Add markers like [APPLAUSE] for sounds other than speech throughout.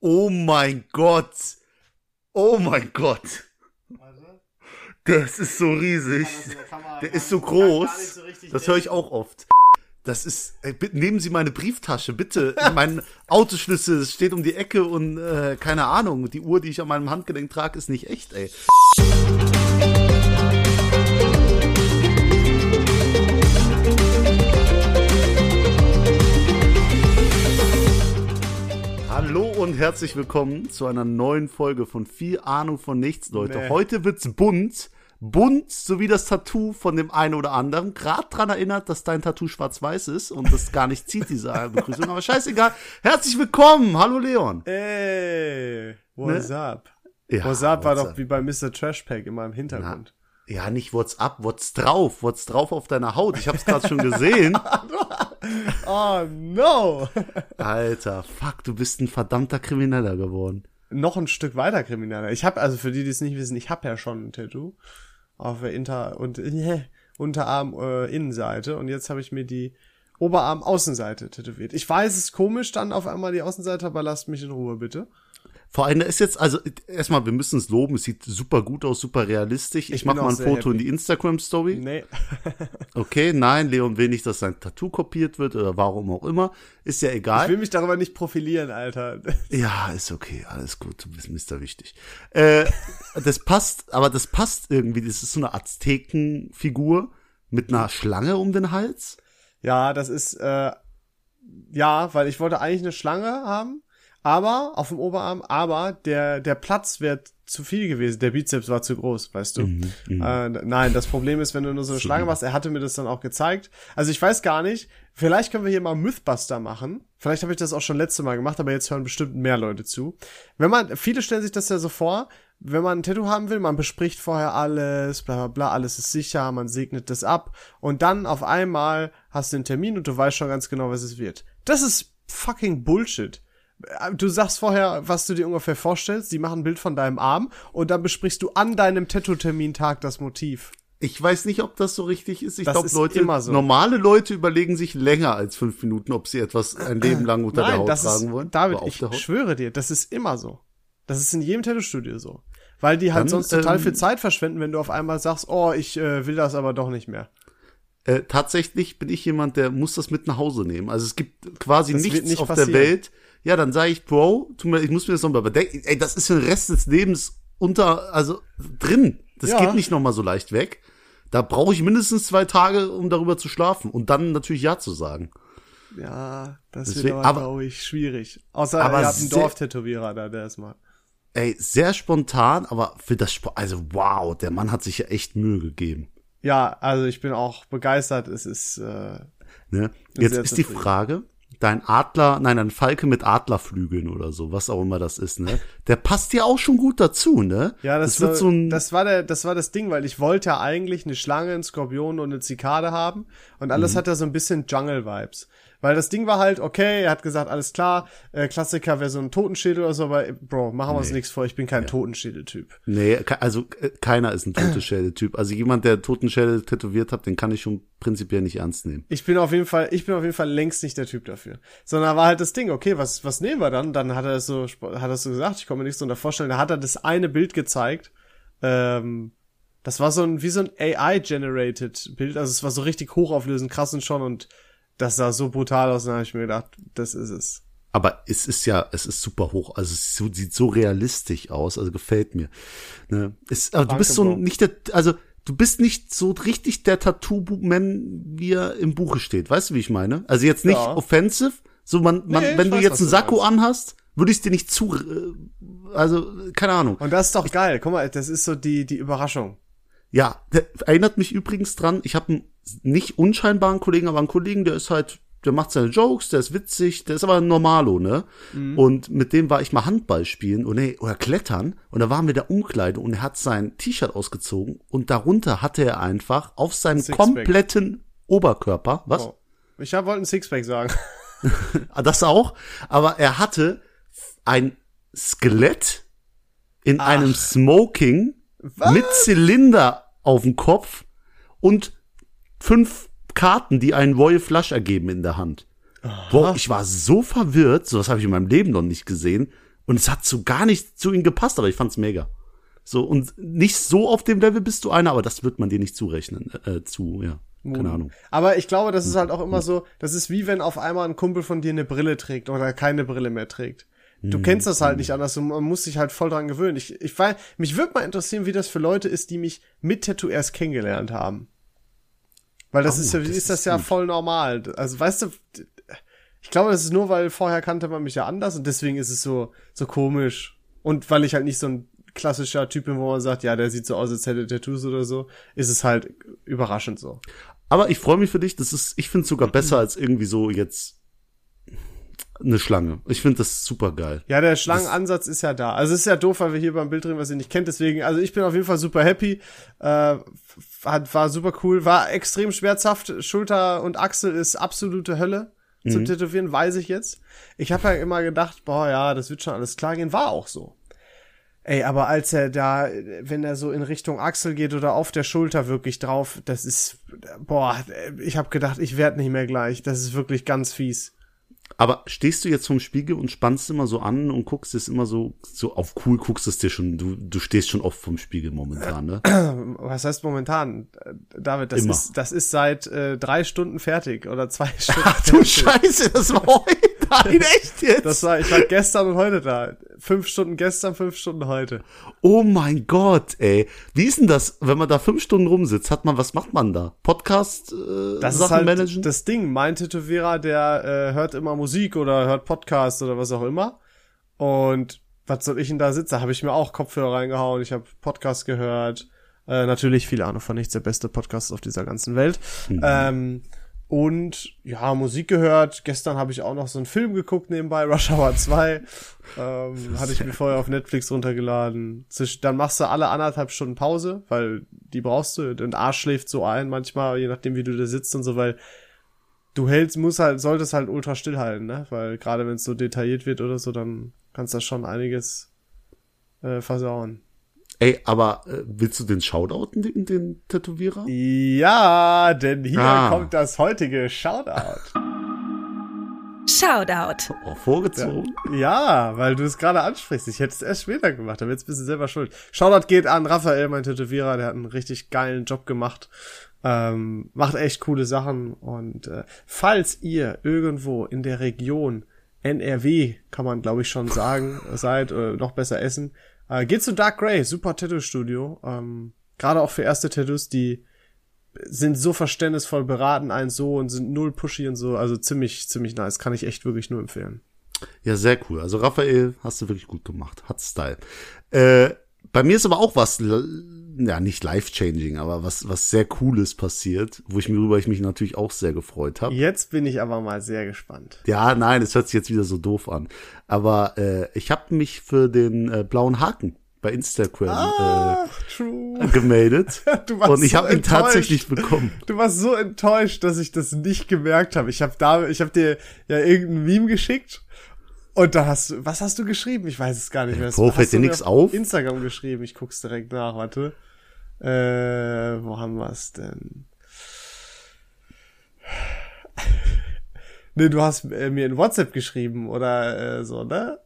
Oh mein Gott. Oh mein Gott. Das ist so riesig. Der ist so groß. Das höre ich auch oft. Das ist. Ey, bitte, nehmen Sie meine Brieftasche, bitte. mein [LAUGHS] Autoschlüssel steht um die Ecke und äh, keine Ahnung. Die Uhr, die ich an meinem Handgelenk trage, ist nicht echt, ey. Hallo und herzlich willkommen zu einer neuen Folge von Viel Ahnung von Nichts, Leute. Nee. Heute wird's bunt. Bunt, so wie das Tattoo von dem einen oder anderen. Gerade dran erinnert, dass dein Tattoo schwarz-weiß ist und das gar nicht zieht, diese [LAUGHS] Begrüßung. Aber scheißegal. Herzlich willkommen. Hallo Leon. Ey, what's Ne? up? Ja, what's up war doch wie bei Mr. Trashpack immer im Hintergrund. Ja, nicht WhatsApp, what's drauf? What's drauf auf deiner Haut? Ich hab's gerade schon gesehen. [LAUGHS] [LAUGHS] Oh no! Alter, fuck, du bist ein verdammter Krimineller geworden. Noch ein Stück weiter krimineller. Ich habe also für die, die es nicht wissen, ich habe ja schon ein Tattoo auf der Inter und äh, Unterarm äh, Innenseite und jetzt habe ich mir die Oberarm Außenseite tätowiert. Ich weiß, es ist komisch dann auf einmal die Außenseite, aber lasst mich in Ruhe bitte. Vor allem, da ist jetzt, also erstmal, wir müssen es loben, es sieht super gut aus, super realistisch. Ich, Ich mach bin mal ein Foto in happy. die Instagram-Story. Nee. [LAUGHS] Okay, nein, Leon will nicht, dass sein Tattoo kopiert wird oder warum auch immer. Ist ja Ich egal. will mich darüber nicht profilieren, Alter. [LAUGHS] Ja, ist okay, alles gut, du bist Mr. Wichtig. Äh, das passt, aber das passt irgendwie, das ist so eine Aztekenfigur mit einer Schlange um den Hals. Ja, das ist, äh, ja, weil ich wollte eigentlich eine Schlange haben, aber, auf dem Oberarm, aber der, der Platz wäre zu viel gewesen. Der Bizeps war zu groß, weißt du. Mhm, äh, nein, das Problem ist, wenn du nur so [LAUGHS] eine Schlange machst, er hatte mir das dann auch gezeigt. Also ich weiß gar nicht, vielleicht können wir hier mal Mythbuster machen. Vielleicht habe ich das auch schon letzte Mal gemacht, aber jetzt hören bestimmt mehr Leute zu. Wenn man, viele stellen sich das ja so vor, wenn man ein Tattoo haben will, man bespricht vorher alles, bla bla bla, alles ist sicher, man segnet das ab und dann auf einmal hast du einen Termin und du weißt schon ganz genau, was es wird. Das ist fucking Bullshit. Du sagst vorher, was du dir ungefähr vorstellst, die machen ein Bild von deinem Arm und dann besprichst du an deinem Tattoo-Termintag das Motiv. Ich weiß nicht, ob das so richtig ist. Ich glaube, Leute, immer so. normale Leute überlegen sich länger als fünf Minuten, ob sie etwas ein Leben lang unter der Nein, Haut das tragen ist, wollen. David, ich der schwöre dir, das ist immer so. Das ist in jedem Tattoo-Studio so. Weil die halt Dann, sonst total ähm, viel Zeit verschwenden, wenn du auf einmal sagst, oh, ich äh, will das aber doch nicht mehr. Äh, tatsächlich bin ich jemand, der muss das mit nach Hause nehmen. Also es gibt quasi Das nichts nicht auf passieren. der Welt. Ja, dann sage ich, Bro, tu mir, ich muss mir das nochmal bedenken. Ey, das ist für den Rest des Lebens unter, also drin. Das Ja. geht nicht nochmal so leicht weg. Da brauche ich mindestens zwei Tage, um darüber zu schlafen und dann natürlich Ja zu sagen. Ja, das Deswegen- wird aber, glaube ich, schwierig. Außer aber ihr habt einen Dorftätowierer da, der ist mal. Ey, sehr spontan, aber für das, Sp also wow, der Mann hat sich ja echt Mühe gegeben. Ja, also ich bin auch begeistert. Es ist, äh, Ne? Jetzt ist die. Frage, dein Adler, nein, ein Falke mit Adlerflügeln oder so, was auch immer das ist, ne? Der passt ja auch schon gut dazu, ne? ja, das, wird war, so ein, das war der, das war das Ding, weil ich wollte ja eigentlich eine Schlange, einen Skorpion und eine Zikade haben und Mhm. alles hat ja so ein bisschen Jungle-Vibes. Weil das Ding war halt, okay, er hat gesagt, alles klar, äh, Klassiker wäre so ein Totenschädel oder so, aber äh, Bro, machen wir uns nichts vor, ich bin kein Totenschädel-Typ. nee, also äh, keiner ist ein [CLEARS THROAT] Totenschädel-Typ. Also jemand, der Totenschädel tätowiert hat, den kann ich schon prinzipiell nicht ernst nehmen. Ich bin auf jeden Fall, ich bin auf jeden Fall längst nicht der Typ dafür. Sondern war halt das Ding, okay, was, was nehmen wir dann? Dann hat er es so, hat er so gesagt, ich kann mir nichts darunter vorstellen. Da hat er das eine Bild gezeigt. Ähm, das war so ein, wie so ein AI-generated Bild. Also es war so richtig hochauflösend, krass und schon und das sah so brutal aus. Und da habe ich mir gedacht, das ist es. Aber es ist ja, es ist super hoch. Also es sieht so realistisch aus. Also gefällt mir. Ne? Es, aber du bist so Bro. nicht der, also du bist nicht so richtig der Tattoo-Man, wie er im Buche steht. Weißt du, wie ich meine? Also jetzt nicht Ja. offensive. So man, man Nee, wenn du weiß, jetzt einen Sakko anhast, würde ich es dir nicht zu, äh, also keine Ahnung. Und das ist doch geil. Guck mal, das ist so die, die Überraschung. Ja, erinnert mich übrigens dran, ich habe einen nicht unscheinbaren Kollegen, aber einen Kollegen, der ist halt, der macht seine Jokes, der ist witzig, der ist aber ein Normalo, ne? Und mit dem war ich mal Handball spielen oder, nee, oder klettern und da waren wir der Umkleide und er hat sein T-Shirt ausgezogen und darunter hatte er einfach auf seinem Sixpack. kompletten Oberkörper, was? Oh. Ich wollte ein Sixpack sagen. [LAUGHS] [LAUGHS] Ah, Das auch, aber er hatte ein Skelett in einem Smoking mit Zylinder auf dem Kopf und fünf Karten, die einen Voye Flush ergeben in der Hand. Boah, ich war so verwirrt, sowas habe ich in meinem Leben noch nicht gesehen. Und es hat so gar nicht zu ihm gepasst, aber ich fand's mega. So, und nicht so auf dem Level bist du einer, aber das wird man dir nicht zurechnen, äh, zu, ja. Keine Ahnung. Aber ich glaube, das ist halt auch immer so, das ist wie wenn auf einmal ein Kumpel von dir eine Brille trägt oder keine Brille mehr trägt. Du mhm. kennst das halt nicht anders und man muss sich halt voll dran gewöhnen. Ich, ich weiß, mich würde mal interessieren, wie das für Leute ist, die mich mit Tattoo erst kennengelernt haben. Weil das oh, ist ja, das ist das ja gut. voll normal. Also weißt du, ich glaube, das ist nur, weil vorher kannte man mich ja anders und deswegen ist es so, so komisch. Und weil ich halt nicht so ein klassischer Typ bin, wo man sagt, ja, der sieht so aus, als hätte Tattoos oder so, ist es halt überraschend so. Aber ich freue mich für dich. Das ist, ich finde es sogar besser als irgendwie so jetzt eine Schlange. Ich finde das super geil. Ja, der Schlangenansatz ist ja da. Also es ist ja doof, weil wir hier beim Bild drehen, was ihr nicht kennt. Deswegen, also ich bin auf jeden Fall super happy. Äh, hat, war super cool. War extrem schmerzhaft. Schulter und Achsel ist absolute Hölle. Mhm. Zum Tätowieren weiß ich jetzt. Ich habe ja immer gedacht, boah, ja, das wird schon alles klar gehen. War auch so. Ey, aber als er da, wenn er so in Richtung Achsel geht oder auf der Schulter wirklich drauf, das ist, boah, ich habe gedacht, ich werd nicht mehr gleich. Das ist wirklich ganz fies. Aber stehst du jetzt vom Spiegel und spannst immer so an und guckst es immer so, so auf cool, guckst es dir schon, du, du stehst schon oft vom Spiegel momentan, ne? [CLEARS THROAT] Was heißt momentan? David, das immer. ist, das ist seit äh, drei Stunden fertig oder zwei Stunden. [LAUGHS] Ach du Scheiße, das war [LAUGHS] heute. Nein, [LAUGHS] echt jetzt? Das war, ich war gestern und heute da. Fünf Stunden gestern, fünf Stunden heute. Oh mein Gott, ey. Wie ist denn das, wenn man da fünf Stunden rumsitzt? Hat man, was macht man da? Podcast, äh, das Sachen ist halt managen? Das Ding, mein Tätowierer, der äh, hört immer Musik oder hört Podcast oder was auch immer. Und was soll ich denn da sitzen? Da habe ich mir auch Kopfhörer reingehauen. Ich habe Podcast gehört. Äh, natürlich viele Ahnung von nichts, der beste Podcast auf dieser ganzen Welt. Mhm. Ähm, und ja, Musik gehört. Gestern habe ich auch noch so einen Film geguckt nebenbei, Rush Hour 2. Ähm, [LAUGHS] hatte ich mir vorher auf Netflix runtergeladen. Dann machst du alle anderthalb Stunden Pause, weil die brauchst du. Und Arsch schläft so ein manchmal, je nachdem wie du da sitzt und so, weil du hältst, musst halt, solltest halt ultra stillhalten, ne? Weil gerade wenn es so detailliert wird oder so, dann kannst du schon einiges äh, versauen. Ey, aber äh, willst du den Shoutouten, den, den Tätowierer? Ja, denn hier ah. kommt das heutige Shoutout. Shoutout. Oh, vorgezogen? Ja, weil du es gerade ansprichst. Ich hätte es erst später gemacht, aber jetzt bist du selber schuld. Shoutout geht an Raphael, mein Tätowierer, der hat einen richtig geilen Job gemacht. Ähm, macht echt coole Sachen. Und äh, falls ihr irgendwo in der Region NRW, kann man glaube ich schon sagen, seid, äh, noch besser essen, äh, geht zu Dark Grey, super Tattoo-Studio. Ähm, Gerade auch für erste Tattoos, die sind so verständnisvoll, beraten einen so und sind null pushy und so. Also ziemlich, ziemlich nice. Kann ich echt wirklich nur empfehlen. Ja, sehr cool. Also Raphael hast du wirklich gut gemacht. Hat Style. Äh, bei mir ist aber auch was, ja, nicht life-changing, aber was, was sehr Cooles passiert, wo ich mir worüber ich mich natürlich auch sehr gefreut habe. Jetzt bin ich aber mal sehr gespannt. Ja, nein, es hört sich jetzt wieder so doof an. Aber äh, ich habe mich für den äh, blauen Haken bei Instagram ah, äh, gemeldet [LAUGHS] und ich so habe ihn tatsächlich bekommen. Du warst so enttäuscht, dass ich das nicht gemerkt habe. Ich habe da, ich habe dir ja irgendein Meme geschickt und da hast du, was hast du geschrieben? Ich weiß es gar nicht mehr. Wo fällt dir nichts auf? Instagram geschrieben. Ich guck's direkt nach. Warte. Äh, wo haben wir's denn? nee, du hast äh, mir in WhatsApp geschrieben oder äh, so, ne?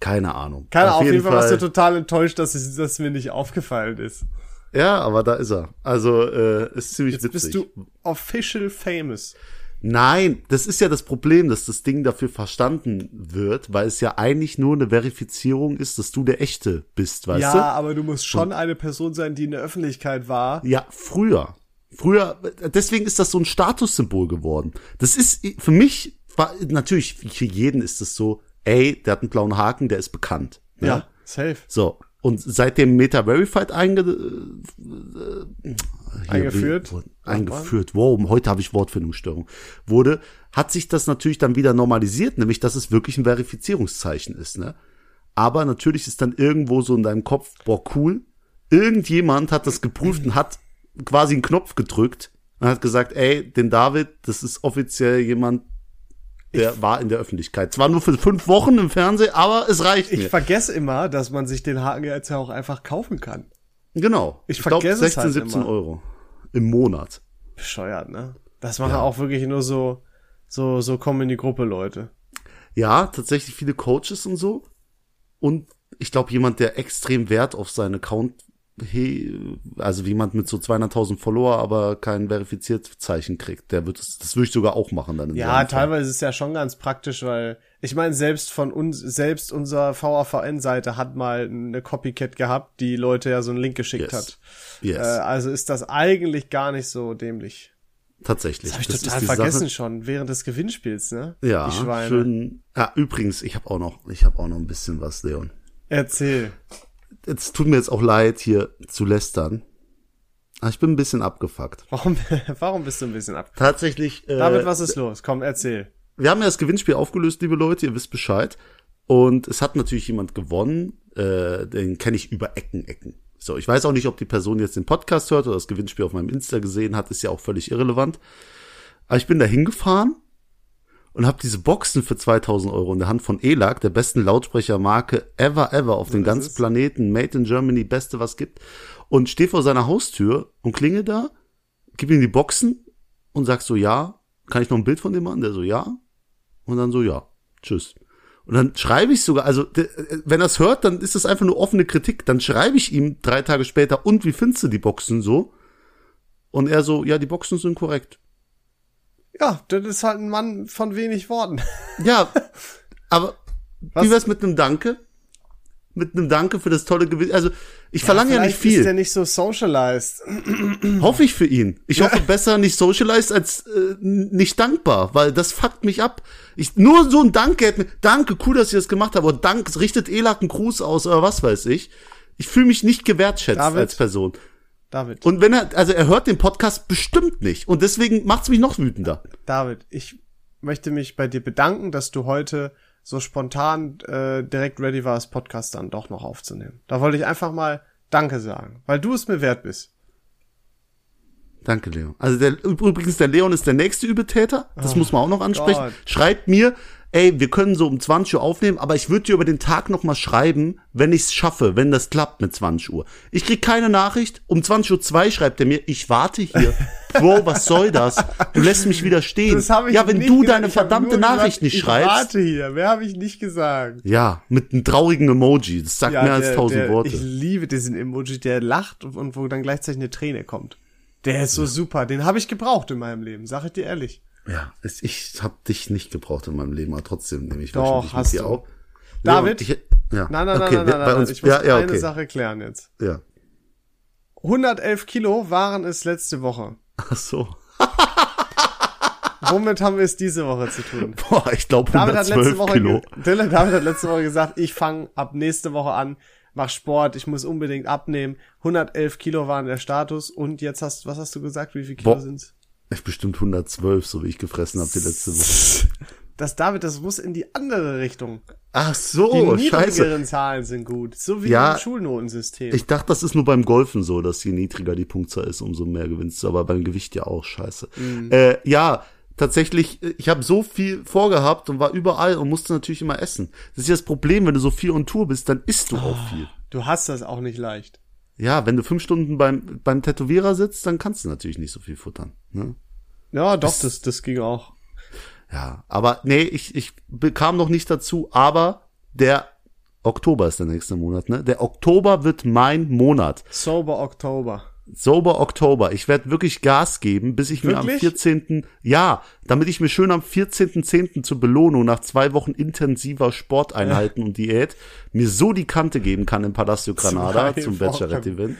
Keine Ahnung. Keine Ahnung, auf, jeden Fall, Fall warst du total enttäuscht, dass es dass mir nicht aufgefallen ist. Ja, aber da ist er. Also, äh, ist ziemlich Jetzt witzig. bist du official famous. Nein, das ist ja das Problem, dass das Ding dafür verstanden wird, weil es ja eigentlich nur eine Verifizierung ist, dass du der Echte bist, weißt ja, du? Ja, aber du musst schon eine Person sein, die in der Öffentlichkeit war. Ja, früher. Früher, deswegen ist das so ein Statussymbol geworden. Das ist für mich, war, natürlich, für jeden ist das so, ey, der hat einen blauen Haken, der ist bekannt. Ne? Ja, safe. So. Und seitdem Meta Verified einge, äh, eingeführt, wurde, eingeführt, wow, heute habe ich Wortfindungsstörung, wurde, hat sich das natürlich dann wieder normalisiert, nämlich dass es wirklich ein Verifizierungszeichen ist, ne? Aber natürlich ist dann irgendwo so in deinem Kopf, boah, cool, irgendjemand hat das geprüft und hat quasi einen Knopf gedrückt und hat gesagt, ey, den David, das ist offiziell jemand, der ich war in der Öffentlichkeit. Zwar nur für fünf Wochen im Fernsehen, aber es reicht ich mir. Vergesse immer, dass man sich den Haken jetzt ja auch einfach kaufen kann. Genau. Ich, ich vergesse glaub, 16, halt 17 immer. Euro im Monat. Bescheuert, ne? Das machen ja. auch wirklich nur so, so, so kommen in die Gruppe Leute. Ja, tatsächlich viele Coaches und so. und ich glaube jemand, der extrem Wert auf seinen Account he, also jemand mit so 200.000 Follower, aber kein verifiziert Zeichen kriegt, der wird das, das würde ich sogar auch machen dann. ja, teilweise ist es ja schon ganz praktisch, weil ich meine, selbst von uns, selbst unser VAVN-Seite hat mal eine Copycat gehabt, die Leute ja so einen Link geschickt yes. hat. Yes. Äh, also ist das eigentlich gar nicht so dämlich. Tatsächlich. Das habe ich das total vergessen Sache. schon während des Gewinnspiels, ne? Ja, die Schweine. schön. Ja, übrigens, ich habe auch noch, ich habe auch noch ein bisschen was, Leon. Erzähl jetzt tut mir jetzt auch leid, hier zu lästern. Aber ich bin ein bisschen abgefuckt. Warum, [LAUGHS] warum bist du ein bisschen abgefuckt? Tatsächlich. Äh, David, was ist los? Komm, erzähl. Wir haben ja das Gewinnspiel aufgelöst, liebe Leute, ihr wisst Bescheid. Und es hat natürlich jemand gewonnen, äh, den kenne ich über Ecken, Ecken. So, ich weiß auch nicht, ob die Person jetzt den Podcast hört oder das Gewinnspiel auf meinem Insta gesehen hat, ist ja auch völlig irrelevant. Aber ich bin da hingefahren und habe diese Boxen für 2000 Euro in der Hand von ELAC, der besten Lautsprechermarke ever, ever auf dem ganzen Planeten, Made in Germany, beste was gibt, und stehe vor seiner Haustür und klinge da, gib ihm die Boxen und sag so, ja, kann ich noch ein Bild von dem machen? Der so, ja. Und dann so, ja, tschüss. Und dann schreibe ich sogar, also wenn er es hört, dann ist das einfach nur offene Kritik. Dann schreibe ich ihm drei Tage später, und wie findest du die Boxen so? Und er so, ja, die Boxen sind korrekt. Ja, das ist halt ein Mann von wenig Worten. Ja, [LAUGHS] aber Was? wie wär's mit einem Danke? Mit einem Danke für das tolle Gewinn. Also, ich ja, verlange ja nicht viel. ist der nicht so socialized. [CLEARS THROAT] [CLEARS THROAT] Hoffe ich für ihn. Ich hoffe besser nicht socialized als äh, nicht dankbar, weil das fuckt mich ab. Ich, nur so ein Danke hätte mir, danke, cool, dass ihr das gemacht habt, oder danke, richtet Elak einen Gruß aus, oder was weiß ich. Ich fühle mich nicht gewertschätzt David, als Person. David. Und wenn er, also er hört den Podcast bestimmt nicht. Und deswegen macht's mich noch wütender. David, ich möchte mich bei dir bedanken, dass du heute so spontan äh, direkt ready warst, Podcast dann doch noch aufzunehmen. Da wollte ich einfach mal Danke sagen, weil du es mir wert bist. Danke, Leon. Also der, übrigens, der Leon ist der nächste Übetäter. Das oh, muss man auch noch ansprechen. Gott. Schreibt mir, ey, wir können so um 20 Uhr aufnehmen, aber ich würde dir über den Tag noch mal schreiben, wenn ich es schaffe, wenn das klappt mit 20 Uhr. Ich krieg keine Nachricht. Um 20 Uhr zwei schreibt er mir, ich warte hier. Bro, was soll das? Du lässt mich wieder stehen. Das hab ich ja, wenn du deine verdammte Nachricht gesagt, nicht schreibst. Ich warte hier. Mehr habe ich nicht gesagt. Ja, mit einem traurigen Emoji. Das sagt ja, mehr der, als tausend Worte. Ich liebe diesen Emoji, der lacht und wo dann gleichzeitig eine Träne kommt. Der ist so ja. super. Den habe ich gebraucht in meinem Leben, sag ich dir ehrlich. Ja, ich habe dich nicht gebraucht in meinem Leben, aber trotzdem nehme ich Doch, hast du. Auch. David? Ich, ja. Nein, nein, okay, nein, nein, nein, uns, ich muss ja, ja, okay. eine Sache klären jetzt. Ja. 111 Kilo waren es letzte Woche. Ach so. [LAUGHS] Womit haben wir es diese Woche zu tun? Boah, ich glaube 112 Woche Kilo. Dylan, David hat letzte Woche gesagt, ich fange ab nächste Woche an, mach Sport, ich muss unbedingt abnehmen. 111 Kilo waren der Status und jetzt hast, was hast du gesagt, wie viel Kilo Boah, sind's? Ich bestimmt 112, so wie ich gefressen habe die letzte Woche. [LAUGHS] Das David, das muss in die andere Richtung. Ach so, die niedrigeren scheiße. Zahlen sind gut, so wie ja, im Schulnotensystem. Ich dachte, das ist nur beim Golfen so, dass je niedriger die Punktzahl ist, umso mehr gewinnst du, aber beim Gewicht ja auch scheiße. Mhm. Äh, ja, tatsächlich, ich habe so viel vorgehabt und war überall und musste natürlich immer essen. Das ist ja das Problem, wenn du so viel on Tour bist, dann isst du oh, auch viel. Du hast das auch nicht leicht. Ja, wenn du fünf Stunden beim, beim Tätowierer sitzt, dann kannst du natürlich nicht so viel futtern. Ne? Ja, doch, das, das, das ging auch. Ja, aber nee, ich, ich bekam noch nicht dazu, aber der Oktober ist der nächste Monat, ne? Der Oktober wird mein Monat. Sober Oktober. Sober Oktober. Ich werde wirklich Gas geben, bis ich wirklich? mir am 14. Ja, damit ich mir schön am 14.10. zur Belohnung nach zwei Wochen intensiver Sporteinheiten ja. und Diät mir so die Kante geben kann im Palacio Granada zwei zum Bachelorette-Event.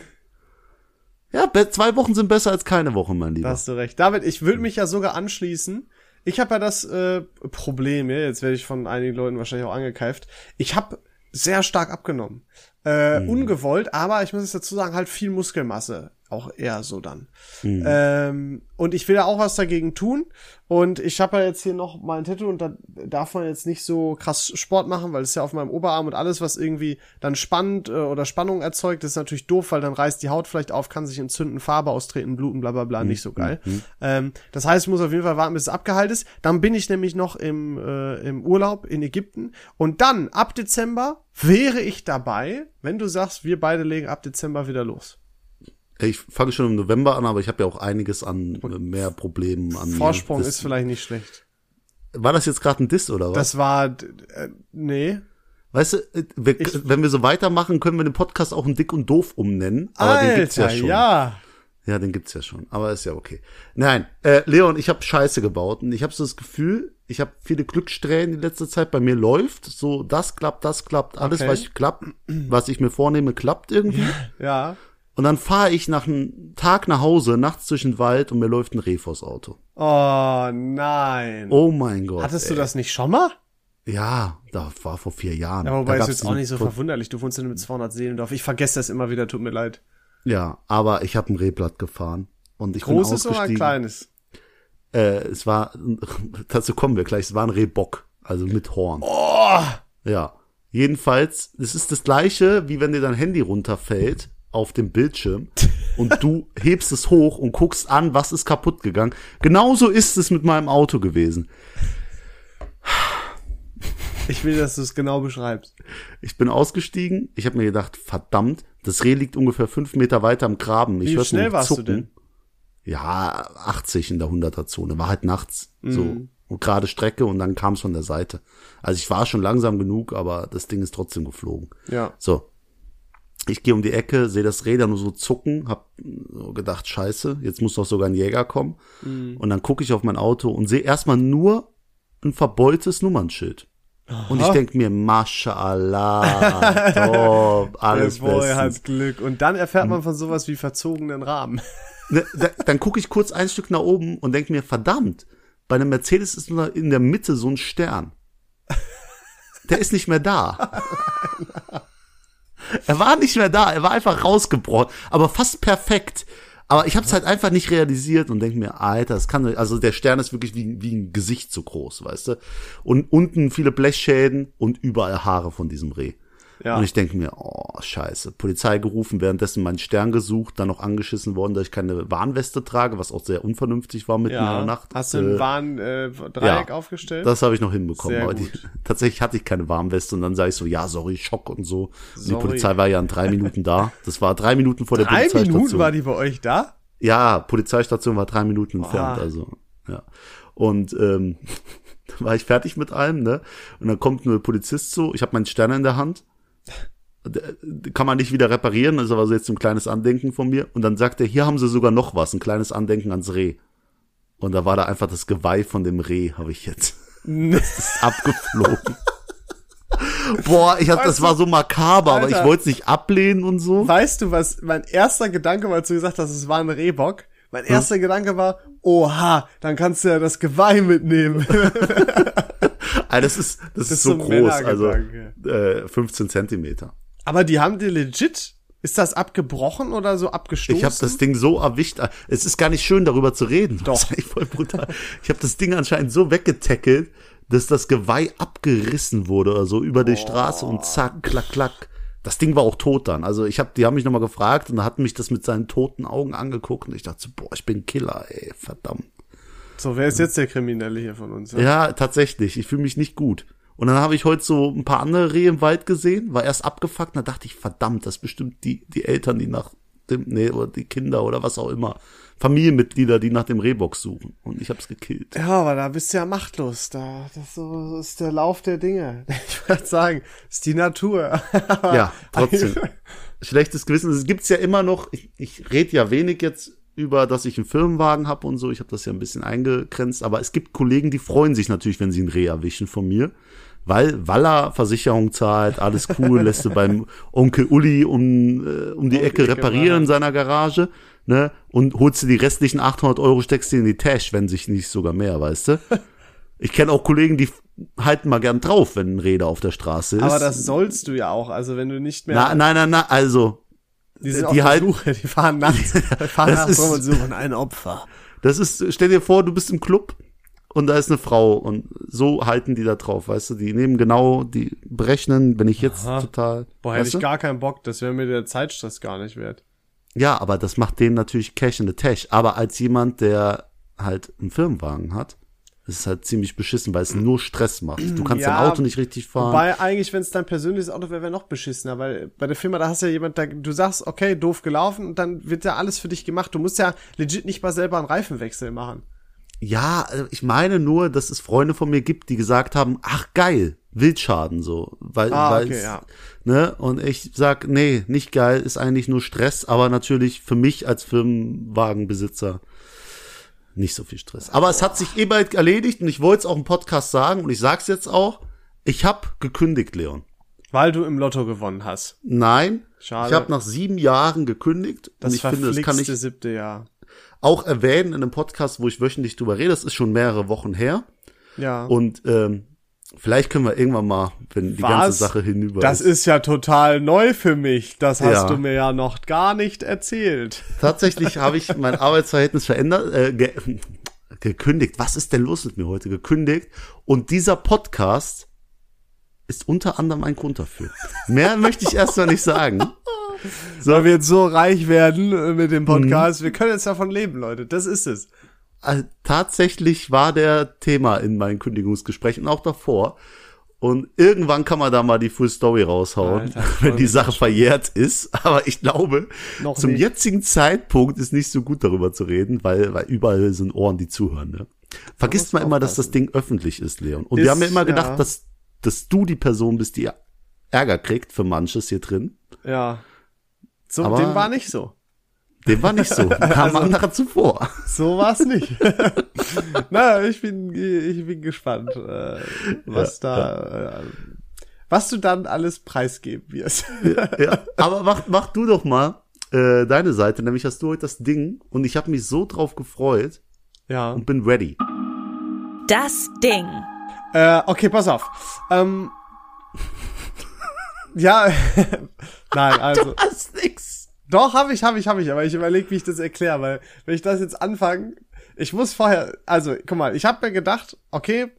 Ja, zwei Wochen sind besser als keine Woche, mein Lieber. Da hast du recht. David, ich würde mich ja sogar anschließen. Ich habe ja das äh, Problem, ja, jetzt werde ich von einigen Leuten wahrscheinlich auch angekeift. Ich habe sehr stark abgenommen. Äh, mhm. Ungewollt, aber ich muss es dazu sagen, halt viel Muskelmasse auch eher so dann. Mhm. Ähm, und ich will ja auch was dagegen tun. Und ich habe ja jetzt hier noch mal ein Tattoo und da darf man jetzt nicht so krass Sport machen, weil es ist ja auf meinem Oberarm und alles, was irgendwie dann spannend äh, oder Spannung erzeugt, ist natürlich doof, weil dann reißt die Haut vielleicht auf, kann sich entzünden, Farbe austreten, bluten, bla bla bla, mhm. nicht so geil. Mhm. Ähm, das heißt, ich muss auf jeden Fall warten, bis es abgeheilt ist. Dann bin ich nämlich noch im, äh, im Urlaub in Ägypten. Und dann, ab Dezember, wäre ich dabei, wenn du sagst, wir beide legen ab Dezember wieder los. Ich fange schon im November an, aber ich habe ja auch einiges an äh, mehr Problemen an Vorsprung ist vielleicht nicht schlecht. War das jetzt gerade ein Diss oder was? Das war äh, nee. Weißt du, äh, wir, wenn wir so weitermachen, können wir den Podcast auch ein Dick und Doof umnennen. Aber Alter, den gibt's ja schon. ja. Ja, den gibt's ja schon. Aber ist ja okay. Nein, äh, Leon, ich habe Scheiße gebaut und ich habe so das Gefühl, ich habe viele Glückssträhnen in letzter Zeit. Bei mir läuft so, das klappt, das klappt, alles, Okay. was ich klappt, was ich mir vornehme, klappt irgendwie. Ja. Und dann fahre ich nach einem Tag nach Hause, nachts durch den Wald und mir läuft ein Reh vors Auto. Oh nein. Oh mein Gott. Hattest du ey. das nicht schon mal? Ja, da war vor vier Jahren. Ja, wobei ist jetzt auch nicht so verwunderlich. Du wohnst in einem 200 Seelendorf. Ich vergesse das immer wieder, tut mir leid. Ja, aber ich habe ein Rehblatt gefahren. Und ich Großes bin oder ausgestiegen. kleines? Äh, es war, [LAUGHS] dazu kommen wir gleich, es war ein Rehbock, also mit Horn. Oh! Ja. Jedenfalls, es ist das gleiche, wie wenn dir dein Handy runterfällt auf dem Bildschirm und du [LAUGHS] hebst es hoch und guckst an, was ist kaputt gegangen. Genauso ist es mit meinem Auto gewesen. Ich will, dass du es genau beschreibst. Ich bin ausgestiegen, ich habe mir gedacht, verdammt, das Reh liegt ungefähr fünf Meter weiter im Graben. Ich Wie schnell warst du zucken. denn? Ja, 80 in der 100er Zone, war halt nachts Mhm. so und gerade Strecke und dann kam es von der Seite. Also ich war schon langsam genug, aber das Ding ist trotzdem geflogen. Ja. So. Ich gehe um die Ecke, sehe das Räder nur so zucken, hab gedacht, scheiße, jetzt muss doch sogar ein Jäger kommen. Mhm. Und dann gucke ich auf mein Auto und sehe erstmal nur ein verbeultes Nummernschild. Und ich denk mir, Mashallah, [LAUGHS] top, alles Der Boy bestens. hat Glück. Und dann erfährt man von sowas wie verzogenen Rahmen. [LAUGHS] Ne, da, dann gucke ich kurz ein Stück nach oben und denk mir, verdammt, bei einem Mercedes ist nur in der Mitte so ein Stern. Der ist nicht mehr da. [LAUGHS] Er war nicht mehr da, er war einfach rausgebrochen, aber fast perfekt. Aber ich habe es halt einfach nicht realisiert und denk mir, Alter, das kann also der Stern ist wirklich wie, wie ein Gesicht so groß, weißt du? Und unten viele Blechschäden und überall Haare von diesem Reh. Ja. Und ich denke mir, oh, scheiße. Polizei gerufen, währenddessen meinen Stern gesucht, dann noch angeschissen worden, dass ich keine Warnweste trage, was auch sehr unvernünftig war mitten in der Nacht. Hast du Äh, ein Warn-Dreieck ja, aufgestellt? Das habe ich noch hinbekommen. Sehr aber die, [LAUGHS] tatsächlich hatte ich keine Warnweste und dann sage ich so, ja, sorry, Schock und so. Und die Sorry. Polizei war ja in drei Minuten da. Das war drei Minuten vor der Drei Polizeistation. Minuten war die bei euch da? Ja, Polizeistation war drei Minuten entfernt, also ja. Und ähm, [LAUGHS] dann war ich fertig mit allem, ne? Und dann kommt nur der Polizist so, ich habe meinen Stern in der Hand. Der- Kann man nicht wieder reparieren, das ist aber so jetzt ein kleines Andenken von mir. Und dann sagt er, hier haben sie sogar noch was, ein kleines Andenken ans Reh. Und da war da einfach das Geweih von dem Reh, habe ich jetzt. [LAUGHS] Das ist abgeflogen. Boah, ich hab, das Weißt du- war so makaber, aber ich Alter. wollte es nicht ablehnen und so. Weißt du, was mein erster Gedanke war, als du gesagt hast, es war ein Rehbock? Mein erster Gedanke war, oha, dann kannst du ja das Geweih mitnehmen. [LAUGHS] Ah, das ist, das, ist ist so groß, also äh, 15 Zentimeter. Aber die haben dir legit, ist das abgebrochen oder so abgestoßen? Ich habe das Ding so erwischt. Es ist gar nicht schön, darüber zu reden. Doch. Das voll brutal. Ich habe das Ding anscheinend so weggetackelt, dass das Geweih abgerissen wurde oder so über die Straße und zack, klack, klack. Das Ding war auch tot dann. Also ich habe, die haben mich nochmal gefragt und da hat mich das mit seinen toten Augen angeguckt und ich dachte so, boah, ich bin Killer, ey, verdammt. So, wer ist jetzt der Kriminelle hier von uns? Ja, tatsächlich. Ich fühle mich nicht gut. Und dann habe ich heute so ein paar andere Rehe im Wald gesehen, war erst abgefuckt, da dachte ich, verdammt, das bestimmt die, die Eltern, die nach dem, nee, oder die Kinder oder was auch immer. Familienmitglieder, die nach dem Rehbock suchen. Und ich hab's gekillt. Ja, aber da bist du ja machtlos. Da, das so so ist der Lauf der Dinge. [LAUGHS] Ich würde sagen, ist die Natur. [LAUGHS] Ja, trotzdem. Schlechtes Gewissen. Es gibt's ja immer noch, ich, ich rede ja wenig jetzt über, dass ich einen Firmenwagen habe und so. Ich habe das ja ein bisschen eingegrenzt, aber es gibt Kollegen, die freuen sich natürlich, wenn sie einen Reh erwischen von mir. Weil Waller Versicherung zahlt, alles cool, lässt du beim Onkel Uli um, äh, um die Ecke Ecke reparieren in seiner Garage, ne? Und holst du die restlichen 800 Euro, steckst die in die Tasche, wenn sich nicht sogar mehr, weißt du? Ich kenne auch Kollegen, die halten mal gern drauf, wenn ein Räder auf der Straße ist. Aber das sollst du ja auch. Also wenn du nicht mehr. Na, nein, nein, nein, also, die sind die auf der Suche. Die fahren nachts. [LAUGHS] Die fahren Das nachts ist- rum und suchen ein Opfer. das ist, stell dir vor, du bist im Club und da ist eine Frau und so halten die da drauf, weißt du, die nehmen genau, die berechnen, wenn ich jetzt Aha. total, Boah, hätte ich du? gar keinen Bock. Das wäre mir der Zeitstress gar nicht wert. ja, aber das macht denen natürlich Cash in the Tash, aber als jemand, der halt einen Firmenwagen hat, ist es halt ziemlich beschissen, weil es nur Stress macht. Du kannst Ja, dein Auto nicht richtig fahren. Wobei eigentlich, wenn es dein persönliches Auto wäre, wäre noch beschissener, weil bei der Firma, da hast du ja jemand, da, du sagst, okay, doof gelaufen und dann wird ja alles für dich gemacht. Du musst ja legit nicht mal selber einen Reifenwechsel machen. Ja, äh, ich meine nur, dass es Freunde von mir gibt, die gesagt haben, ach geil, Wildschaden so, weil, Ah, okay, ja. ne und ich sag, nee, nicht geil, ist eigentlich nur Stress, aber natürlich für mich als Firmenwagenbesitzer nicht so viel Stress. Aber es hat sich eh bald erledigt und ich wollte es auch im Podcast sagen und ich sag's jetzt auch, ich hab gekündigt, Leon. Weil du im Lotto gewonnen hast. Nein, Schade. ich habe nach sieben Jahren gekündigt Das und ich finde, das kann ich siebte Jahr. auch erwähnen in einem Podcast, wo ich wöchentlich drüber rede. Das ist schon mehrere Wochen her. Ja. Und ähm, vielleicht können wir irgendwann mal, wenn die Was? ganze Sache hinüber das ist. ist ja total neu für mich. Das hast Ja. du mir ja noch gar nicht erzählt. Tatsächlich [LAUGHS] habe ich mein Arbeitsverhältnis verändert, äh, ge gekündigt. Was ist denn los mit mir heute? Gekündigt. Und dieser Podcast ist unter anderem ein Grund dafür. Mehr [LAUGHS] möchte ich erstmal nicht sagen. Soll wir jetzt so reich werden äh, mit Mhm. dem Podcast? Wir können jetzt davon leben, Leute. Das ist es. Also, tatsächlich war der Thema in meinen Kündigungsgesprächen auch davor. Und irgendwann kann man da mal die Full Story raushauen, Alter, [LAUGHS] wenn die Sache verjährt ist. Aber ich glaube, Noch zum nicht. jetzigen Zeitpunkt ist nicht so gut darüber zu reden, weil, weil überall sind Ohren, die zuhören. Ne? Vergisst man immer, dass das. Ding öffentlich ist, Leon. Und Ist, wir haben ja immer gedacht, ja. dass, dass du die Person bist, die Ärger kriegt für manches hier drin. Ja. So, Aber- dem war nicht so. Dem war nicht [LAUGHS] so. Kam Also- anderer zuvor. So war's nicht. [LAUGHS] Na, ich bin, ich bin gespannt, äh, was da, Äh, was du dann alles preisgeben wirst. ja, aber mach, mach du doch mal äh, deine Seite, nämlich hast du heute das Ding und ich habe mich so drauf gefreut ja. und bin ready. Das Ding. Äh, okay, pass auf. Ähm, [LAUGHS] ja, nein, also. hast nix. Doch, habe ich, habe ich, habe ich, aber ich überlege, wie ich das erkläre, weil wenn ich das jetzt anfange, ich muss vorher, also guck mal, ich habe mir gedacht, okay,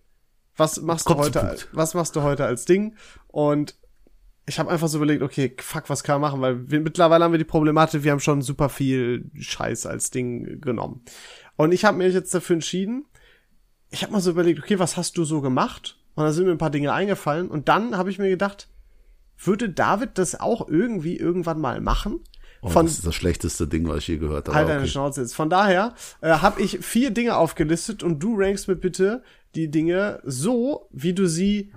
was machst du Kommt zum heute, was machst du heute als Ding? Und ich habe einfach so überlegt, okay, fuck, was kann man machen, weil wir, mittlerweile haben wir die Problematik, wir haben schon super viel Scheiß als Ding genommen. Und ich habe mir jetzt dafür entschieden, ich habe mal so überlegt, okay, was hast du so gemacht? Und da sind mir ein paar Dinge eingefallen und dann habe ich mir gedacht, würde David das auch irgendwie irgendwann mal machen? Oh, Von das ist das schlechteste Ding, was ich je gehört habe. Halt aber deine okay. Schnauze jetzt. Von daher äh, habe ich vier Dinge aufgelistet und du rankst mir bitte die Dinge so, wie du sie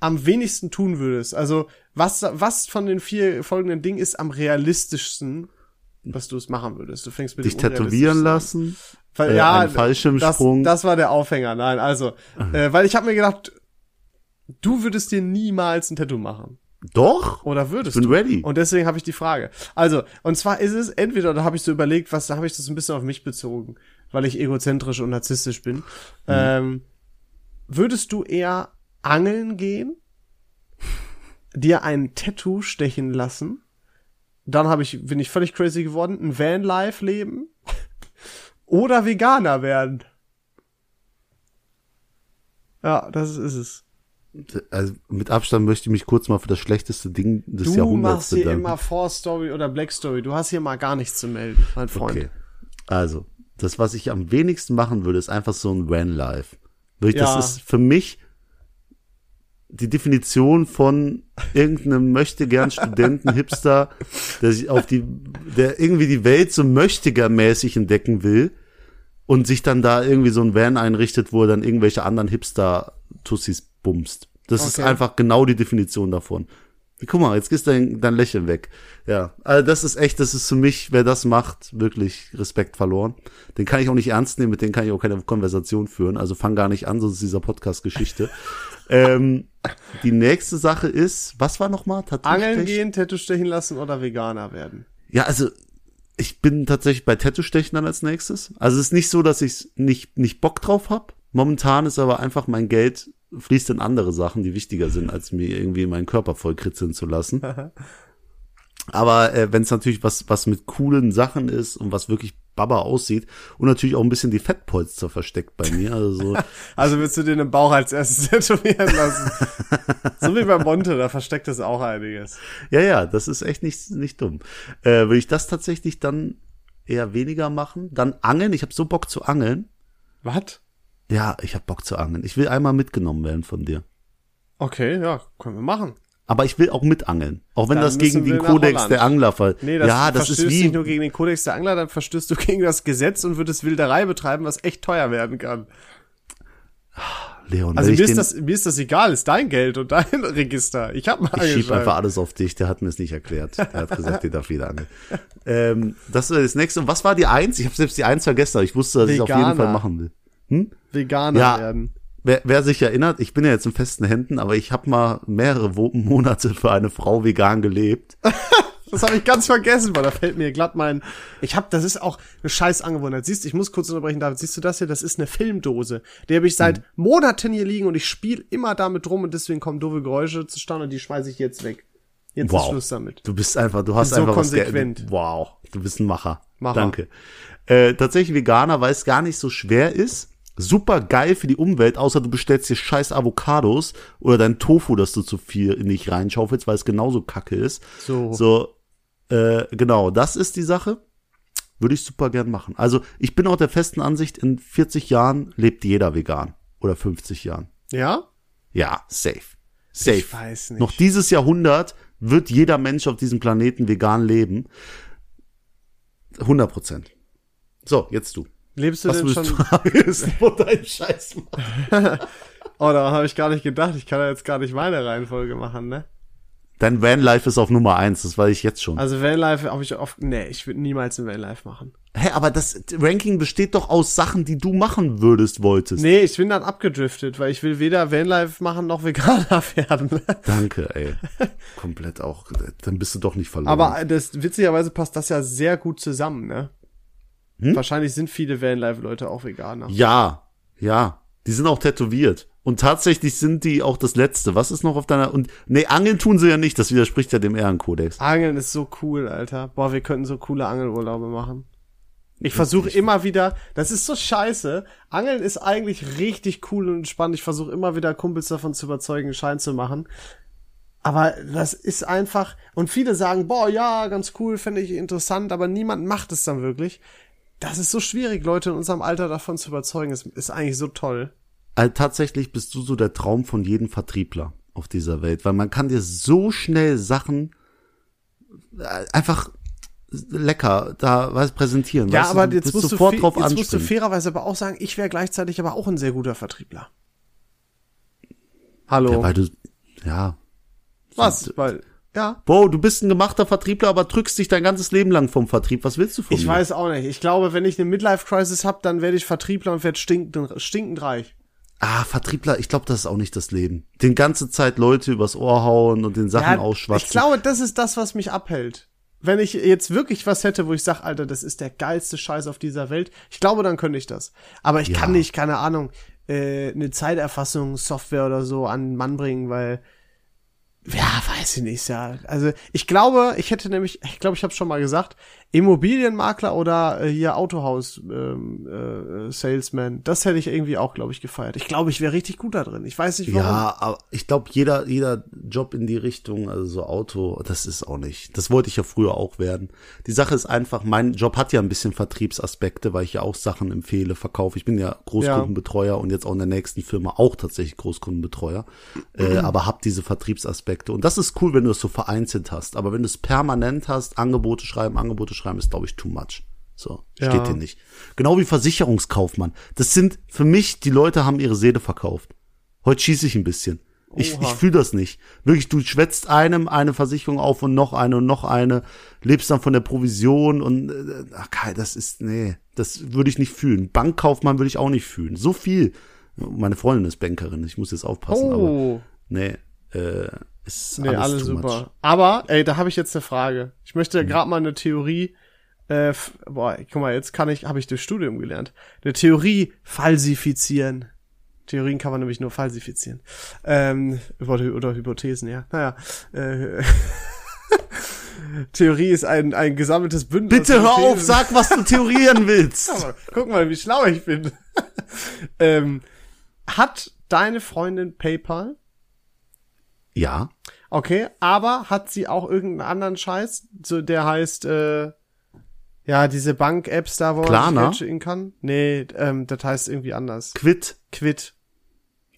am wenigsten tun würdest. Also was was von den vier folgenden Dingen ist am realistischsten, was du es machen würdest? Du fängst mit Dich tätowieren lassen. Weil, äh, ja, Fallschirmsprung. Das, das war der Aufhänger. Nein, also, äh, weil ich habe mir gedacht, du würdest dir niemals ein Tattoo machen. Doch. Oder würdest Ich bin du? ready. Und deswegen habe ich die Frage. Also, und zwar ist es entweder, da habe ich so überlegt, was, da habe ich das ein bisschen auf mich bezogen, weil ich egozentrisch und narzisstisch bin. Ähm, würdest du eher angeln gehen, dir ein Tattoo stechen lassen, dann habe ich, bin ich völlig crazy geworden, ein Vanlife leben oder Veganer werden? Ja, das ist es. Also mit Abstand möchte ich mich kurz mal für das schlechteste Ding des Du Jahrhunderts machst hier bedanken. immer Four Story oder Black Story. Du hast hier mal gar nichts zu melden, mein Freund. Okay. Also, das, was ich am wenigsten machen würde, ist einfach so ein Van-Life. Wirklich, Ja. Das ist für mich die Definition von irgendeinem möchte gern Studenten, [LAUGHS] Hipster, der sich auf die, der irgendwie die Welt so möchtiger-mäßig entdecken will und sich dann da irgendwie so ein Van einrichtet, wo er dann irgendwelche anderen Hipster-Tussis bumst. Das ist Okay. einfach genau die Definition davon. Guck mal, jetzt ist dein, dein Lächeln weg. Ja, also das ist echt, das ist für mich, wer das macht, wirklich Respekt verloren. Den kann ich auch nicht ernst nehmen, mit dem kann ich auch keine Konversation führen. Also fang gar nicht an, sonst ist dieser Podcast Geschichte. [LAUGHS] ähm, die nächste Sache ist, was war nochmal? Angeln gehen, Tattoo stechen lassen oder Veganer werden. Ja, also ich bin tatsächlich bei Tattoo-Stechen dann als nächstes. Also es ist nicht so, dass ich nicht, nicht Bock drauf hab. Momentan ist aber einfach mein Geld fließt in andere Sachen, die wichtiger sind, als mir irgendwie meinen Körper voll kritzeln zu lassen. [LAUGHS] Aber äh, wenn es natürlich was, was mit coolen Sachen ist und was wirklich Baba aussieht und natürlich auch ein bisschen die Fettpolster versteckt bei mir. Also so, [LAUGHS] Also willst du den im Bauch als erstes [LAUGHS] tätowieren lassen? so wie bei Monte, da versteckt es auch einiges. ja, ja, das ist echt nicht, nicht dumm. Äh, Würde ich das tatsächlich dann eher weniger machen? Dann angeln, ich habe so Bock zu angeln. Was? Ja, ich habe Bock zu angeln. Ich will einmal mitgenommen werden von dir. Okay, ja, können wir machen. Aber ich will auch mitangeln. Auch wenn Dann das gegen den Kodex der Angler fällt. Nee, das ja, das ist wie nicht nur gegen den Kodex der Angler, dann verstößt du [LAUGHS] gegen das Gesetz und würdest Wilderei betreiben, was echt teuer werden kann. Leon, also mir ist, das, mir ist das egal, ist dein Geld und dein [LAUGHS] Register. Ich hab mal Ich schieb einfach alles auf dich, der hat mir es nicht erklärt. Der hat gesagt, der darf jeder angeln. Ähm, das ist das nächste. Und was war die Eins? Ich habe selbst die Eins vergessen, aber ich wusste, dass Veganer. ich auf jeden Fall machen will. Hm? Veganer ja, werden. Wer, wer sich erinnert, ich bin ja jetzt in festen Händen, aber ich habe mal mehrere Monate für eine Frau vegan gelebt. [LAUGHS] Das habe ich ganz vergessen, weil da fällt mir glatt mein. Ich habe, das ist auch eine scheiß Angewohnheit. Siehst, ich muss kurz unterbrechen, David. Siehst du das hier? Das ist eine Filmdose. Die habe ich seit mhm. Monaten hier liegen und ich spiele immer damit rum und deswegen kommen doofe Geräusche zustande und die schmeiße ich jetzt weg. Jetzt wow. ist Schluss damit. Du bist einfach, du hast so einfach konsequent. Was wow, du bist ein Macher. Macher. Danke. Äh, tatsächlich Veganer, weil es gar nicht so schwer ist. Super geil für die Umwelt, außer du bestellst dir scheiß Avocados oder dein Tofu, dass du zu viel in dich reinschaufelst, weil es genauso kacke ist. So. So, äh, genau, das ist die Sache. Würde ich super gern machen. Also ich bin auch der festen Ansicht, in 40 Jahren lebt jeder vegan. Oder 50 Jahren. Ja? Ja, safe. Safe. Ich weiß nicht. Noch dieses Jahrhundert wird jeder Mensch auf diesem Planeten vegan leben. 100 Prozent. So, jetzt du. Lebst du Was denn schon? Du deinen Scheiß [LAUGHS] oh, da habe ich gar nicht gedacht. Ich kann ja jetzt gar nicht meine Reihenfolge machen, ne? Dein Vanlife ist auf Nummer eins, das weiß ich jetzt schon. Also Vanlife habe ich oft, nee, ich würde niemals ein Vanlife machen. Hä, aber das Ranking besteht doch aus Sachen, die du machen würdest, wolltest. Nee, ich bin dann abgedriftet, weil ich will weder Vanlife machen noch Veganer [LAUGHS] werden. Danke, ey. Komplett auch. Dann bist du doch nicht verloren. Aber das, witzigerweise passt das ja sehr gut zusammen, ne? Hm? Wahrscheinlich sind viele Vanlife-Leute auch Veganer. Ja, ja. Die sind auch tätowiert. Und tatsächlich sind die auch das Letzte. Was ist noch auf deiner. Und nee, Angeln tun sie ja nicht, das widerspricht ja dem Ehrenkodex. Angeln ist so cool, Alter. Boah, wir könnten so coole Angelurlaube machen. Ich versuche immer wieder, das ist so scheiße. Angeln ist eigentlich richtig cool und spannend. Ich versuche immer wieder Kumpels davon zu überzeugen, einen Schein zu machen. Aber das ist einfach, und viele sagen, boah, ja, ganz cool, fände ich interessant, aber niemand macht es dann wirklich. Das ist so schwierig, Leute in unserem Alter davon zu überzeugen. Es ist eigentlich so toll also tatsächlich bist du so der Traum von jedem Vertriebler auf dieser Welt, weil man kann dir so schnell Sachen äh, einfach lecker da was präsentieren. Ja, aber du, jetzt, musst, sofort du, drauf jetzt musst du fairerweise aber auch sagen, ich wäre gleichzeitig aber auch ein sehr guter Vertriebler. Hallo. Ja, weil du, ja. Was? Weil, ja. Bro, du bist ein gemachter Vertriebler, aber drückst dich dein ganzes Leben lang vom Vertrieb. Was willst du von ich mir? Ich weiß auch nicht. Ich glaube, wenn ich eine Midlife-Crisis hab, dann werde ich Vertriebler und werde stinkend, stinkend reich. Ah, Vertriebler, ich glaube, das ist auch nicht das Leben. Den ganze Zeit Leute übers Ohr hauen und den Sachen ja, ausschwatzen. Ich glaube, das ist das, was mich abhält. Wenn ich jetzt wirklich was hätte, wo ich sage, Alter, das ist der geilste Scheiß auf dieser Welt, ich glaube, dann könnte ich das. Aber ich ja. kann nicht, keine Ahnung, äh, eine Zeiterfassungssoftware oder so an den Mann bringen, weil ja, weiß ich nicht, ja. Also ich glaube, ich hätte nämlich, ich glaube, ich habe schon mal gesagt, Immobilienmakler oder äh, hier Autohaus ähm, äh, Salesman, das hätte ich irgendwie auch, glaube ich, gefeiert. Ich glaube, ich wäre richtig gut da drin. Ich weiß nicht warum. Ja, aber ich glaube, jeder jeder Job in die Richtung, also so Auto, das ist auch nicht. Das wollte ich ja früher auch werden. Die Sache ist einfach, mein Job hat ja ein bisschen Vertriebsaspekte, weil ich ja auch Sachen empfehle, verkaufe. Ich bin ja Großkundenbetreuer ja. und jetzt auch in der nächsten Firma auch tatsächlich Großkundenbetreuer, äh, mhm. aber hab diese Vertriebsaspekte und das ist cool, wenn du es so vereinzelt hast, aber wenn du es permanent hast, Angebote schreiben, Angebote schreiben, ist, glaube ich, too much. So, steht ja. dir nicht. Genau wie Versicherungskaufmann. Das sind, für mich, die Leute haben ihre Seele verkauft. Heute schieße ich ein bisschen. Ich, ich fühle das nicht. Wirklich, du schwätzt einem eine Versicherung auf und noch eine und noch eine, lebst dann von der Provision und äh, ach Kai, das ist, nee, das würde ich nicht fühlen. Bankkaufmann würde ich auch nicht fühlen. So viel. Meine Freundin ist Bankerin, ich muss jetzt aufpassen, oh. aber nee, äh, ist nee, alles, alles super. Much. Aber, ey, da habe ich jetzt eine Frage. Ich möchte mhm. gerade mal eine Theorie, äh, boah, guck mal, jetzt kann ich, habe ich das Studium gelernt. Eine Theorie falsifizieren. Theorien kann man nämlich nur falsifizieren. Ähm, oder, oder Hypothesen, ja. Naja. Äh, [LAUGHS] Theorie ist ein, ein gesammeltes Bündnis. Bitte hör auf, sag, was du theorieren [LAUGHS] willst. Guck mal, wie schlau ich bin. [LAUGHS] ähm, hat deine Freundin PayPal? Ja. Okay, aber hat sie auch irgendeinen anderen Scheiß, so der heißt, äh, ja, diese Bank-Apps da, wo Klarna? man sich kann? Nee, ähm, das heißt irgendwie anders. Quit. Quit.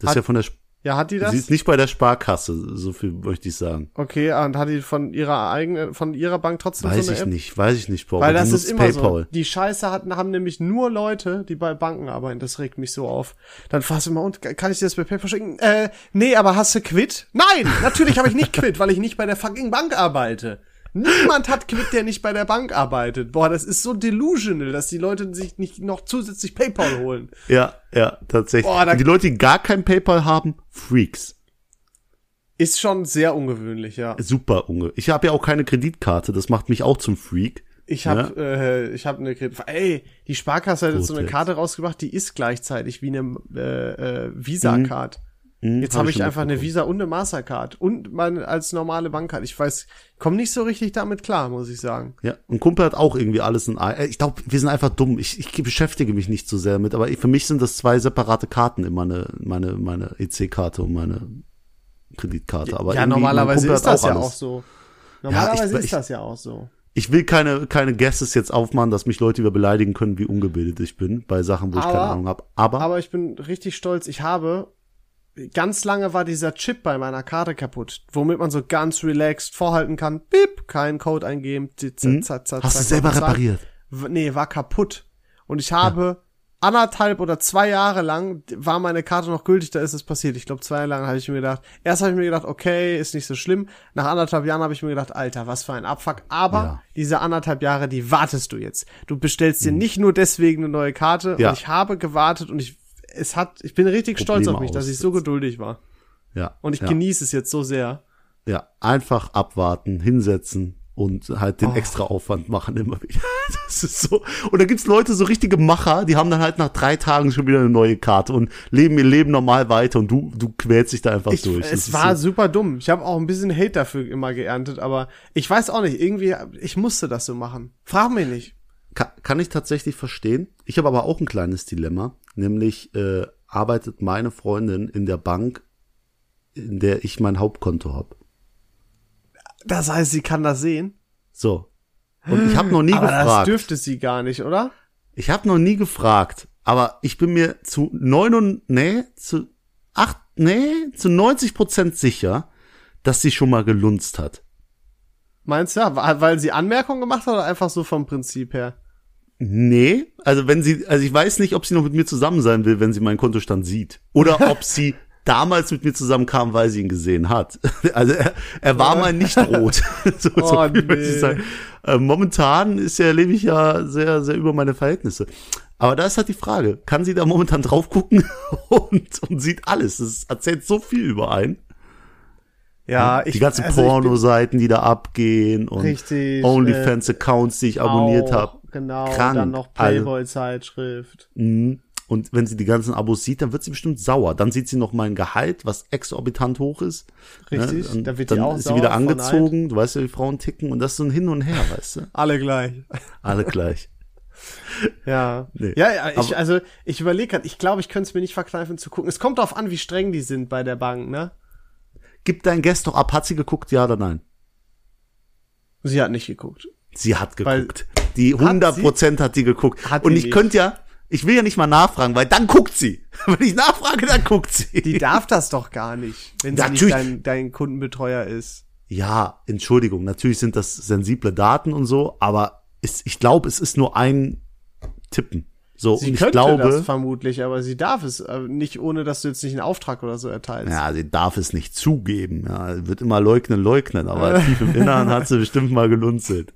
Das hat, ist ja von der Ja, hat die das? Sie ist nicht bei der Sparkasse, so viel möchte ich sagen. Okay, und hat die von ihrer eigenen, von ihrer Bank trotzdem weiß so eine ich App? nicht, weiß ich nicht, Bro. Weil Die das ist immer PayPal. so. Die Scheiße hatten, haben nämlich nur Leute, die bei Banken arbeiten. Das regt mich so auf. Dann du immer, und kann ich dir das bei PayPal schicken? Äh, nee, aber hast du Quit? Nein, natürlich habe ich nicht Quit, weil ich nicht bei der fucking Bank arbeite. Niemand hat Quit, der nicht bei der Bank arbeitet. Boah, das ist so delusional, dass die Leute sich nicht noch zusätzlich PayPal holen. Ja, ja, tatsächlich. Boah, die Leute, die gar kein PayPal haben, Freaks. Ist schon sehr ungewöhnlich, ja. Super unge. Ich habe ja auch keine Kreditkarte, das macht mich auch zum Freak. Ich habe äh, ich habe eine Kredit Ey, die Sparkasse hat jetzt so eine Karte rausgebracht, die ist gleichzeitig wie eine äh, äh, Visa-Card. Hm, Jetzt hab habe ich schon einfach eine. Visa und eine Mastercard und meine als normale Bankkarte. Ich weiß, komme nicht so richtig damit klar, muss ich sagen. Ja, ein Kumpel hat auch irgendwie alles in ein. äh, Ich glaube, wir sind einfach dumm. Ich, ich beschäftige mich nicht so sehr mit, aber für mich sind das zwei separate Karten immer meine, meine, meine EC-Karte und meine Kreditkarte. Aber ja, normalerweise ist das ja alles. auch so. Normalerweise ich- ist das ja auch so. Ich will keine, keine Guesses jetzt aufmachen, dass mich Leute über beleidigen können, wie ungebildet ich bin, bei Sachen, wo ich Aber- keine Ahnung habe. Aber, Aber ich bin richtig stolz. Ich habe ganz lange war dieser Chip bei meiner Karte kaputt, womit man so ganz relaxed vorhalten kann. Bip, keinen Code eingeben. zit, zat, zat, zat, Hm? hast du selber repariert? Nee, war kaputt. Und ich habe anderthalb oder zwei Jahre lang war meine Karte noch gültig, da ist es passiert. Ich glaube, zwei Jahre lang habe ich mir gedacht, erst habe ich mir gedacht, okay, ist nicht so schlimm. Nach anderthalb Jahren habe ich mir gedacht, Alter, was für ein Abfuck. Aber Ja. diese anderthalb Jahre, die wartest du jetzt. Du bestellst dir nicht nur deswegen eine neue Karte. Ja. Und ich habe gewartet und ich, es hat, ich bin richtig stolz Probleme auf mich, dass ich so geduldig war. Ja. Und ich ja. genieße es jetzt so sehr. Ja, einfach abwarten, hinsetzen und halt Oh. den extra Aufwand machen immer wieder. [LAUGHS] Das ist so. Und da gibt's Leute, so richtige Macher, die haben dann halt nach drei Tagen schon wieder eine neue Karte und leben ihr Leben normal weiter und du, du quälst dich da einfach Ich, durch. Es war so, super dumm. Ich habe auch ein bisschen Hate dafür immer geerntet, aber ich weiß auch nicht, irgendwie, ich musste das so machen. Frag mich nicht. kann, kann ich tatsächlich verstehen. Ich habe aber auch ein kleines Dilemma, nämlich äh, arbeitet meine Freundin in der Bank, in der ich mein Hauptkonto habe. Das heißt, sie kann das sehen. So. Und ich habe noch nie aber das gefragt. dürfte sie gar nicht, oder? Ich habe noch nie gefragt, aber ich bin mir zu neun und nee, zu acht, nee, zu 90 Prozent sicher, dass sie schon mal gelunzt hat. Meinst du, wa- weil sie Anmerkungen gemacht hat oder einfach so vom Prinzip her? Nee, also wenn sie, also ich weiß nicht, ob sie noch mit mir zusammen sein will, wenn sie meinen Kontostand sieht. Oder [LAUGHS] ob sie damals mit mir zusammenkam, weil sie ihn gesehen hat. [LAUGHS] Also er, er war mal nicht [LAUGHS] rot. so, so Oh, viel möchte ich nee. sagen. Äh, momentan ist ja, lebe ich ja sehr, sehr über meine Verhältnisse. Aber da ist halt die Frage, kann sie da momentan drauf gucken und, und sieht alles. Das erzählt so viel über einen. Ja, die ganzen also ich Pornoseiten, die da abgehen und OnlyFans-Accounts, die ich abonniert habe. Genau, Krank. dann noch Also- Playboy-Zeitschrift. Mhm. Und wenn sie die ganzen Abos sieht, dann wird sie bestimmt sauer. Dann sieht sie noch mein Gehalt, was exorbitant hoch ist. Richtig, Und da wird die dann auch ist sie wieder angezogen. Du weißt ja, wie Frauen ticken. Und das ist so ein Hin und Her, weißt du? [LAUGHS] Alle gleich. Alle gleich. Ja. Nee. Ja, ja, ich, also ich überlege gerade, ich glaube, ich könnte es mir nicht verkneifen zu gucken. Es kommt darauf an, wie streng die sind bei der Bank, ne? Gib dein Guest doch ab. Hat sie geguckt, ja oder nein? Sie hat nicht geguckt. Sie hat Weil- geguckt. Die 100 Prozent hat sie geguckt. Hat und ich nicht. könnte ja, ich will ja nicht mal nachfragen, weil dann guckt sie. [LAUGHS] Wenn ich nachfrage, dann guckt sie. Die darf das doch gar nicht, wenn sie nicht dein, dein Kundenbetreuer ist. Ja, Entschuldigung, natürlich sind das sensible Daten und so, aber es, ich glaube, es ist nur ein Tippen. So, Sie und ich könnte glaube, das vermutlich, aber sie darf es äh, nicht, ohne dass du jetzt nicht einen Auftrag oder so erteilst. ja, sie darf es nicht zugeben. Ja, sie wird immer leugnen, leugnen, aber tief im Inneren hat sie bestimmt mal gelunzelt.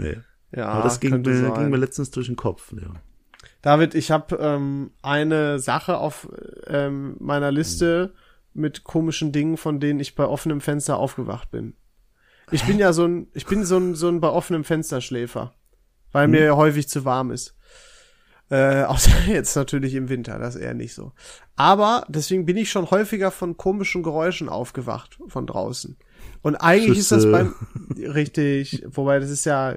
Nee. Ja, aber das ging mir, sein. ging mir letztens durch den Kopf. Ja. David, ich habe ähm, eine Sache auf ähm, meiner Liste mit komischen Dingen, von denen ich bei offenem Fenster aufgewacht bin. Ich bin ja so ein, ich bin so ein, so ein bei offenem Fenster Schläfer, weil mir ja häufig zu warm ist. Äh, [LAUGHS] außer jetzt natürlich im Winter, das eher nicht so. Aber deswegen bin ich schon häufiger von komischen Geräuschen aufgewacht von draußen. Und eigentlich ist das Schüsse. beim richtig, wobei das ist ja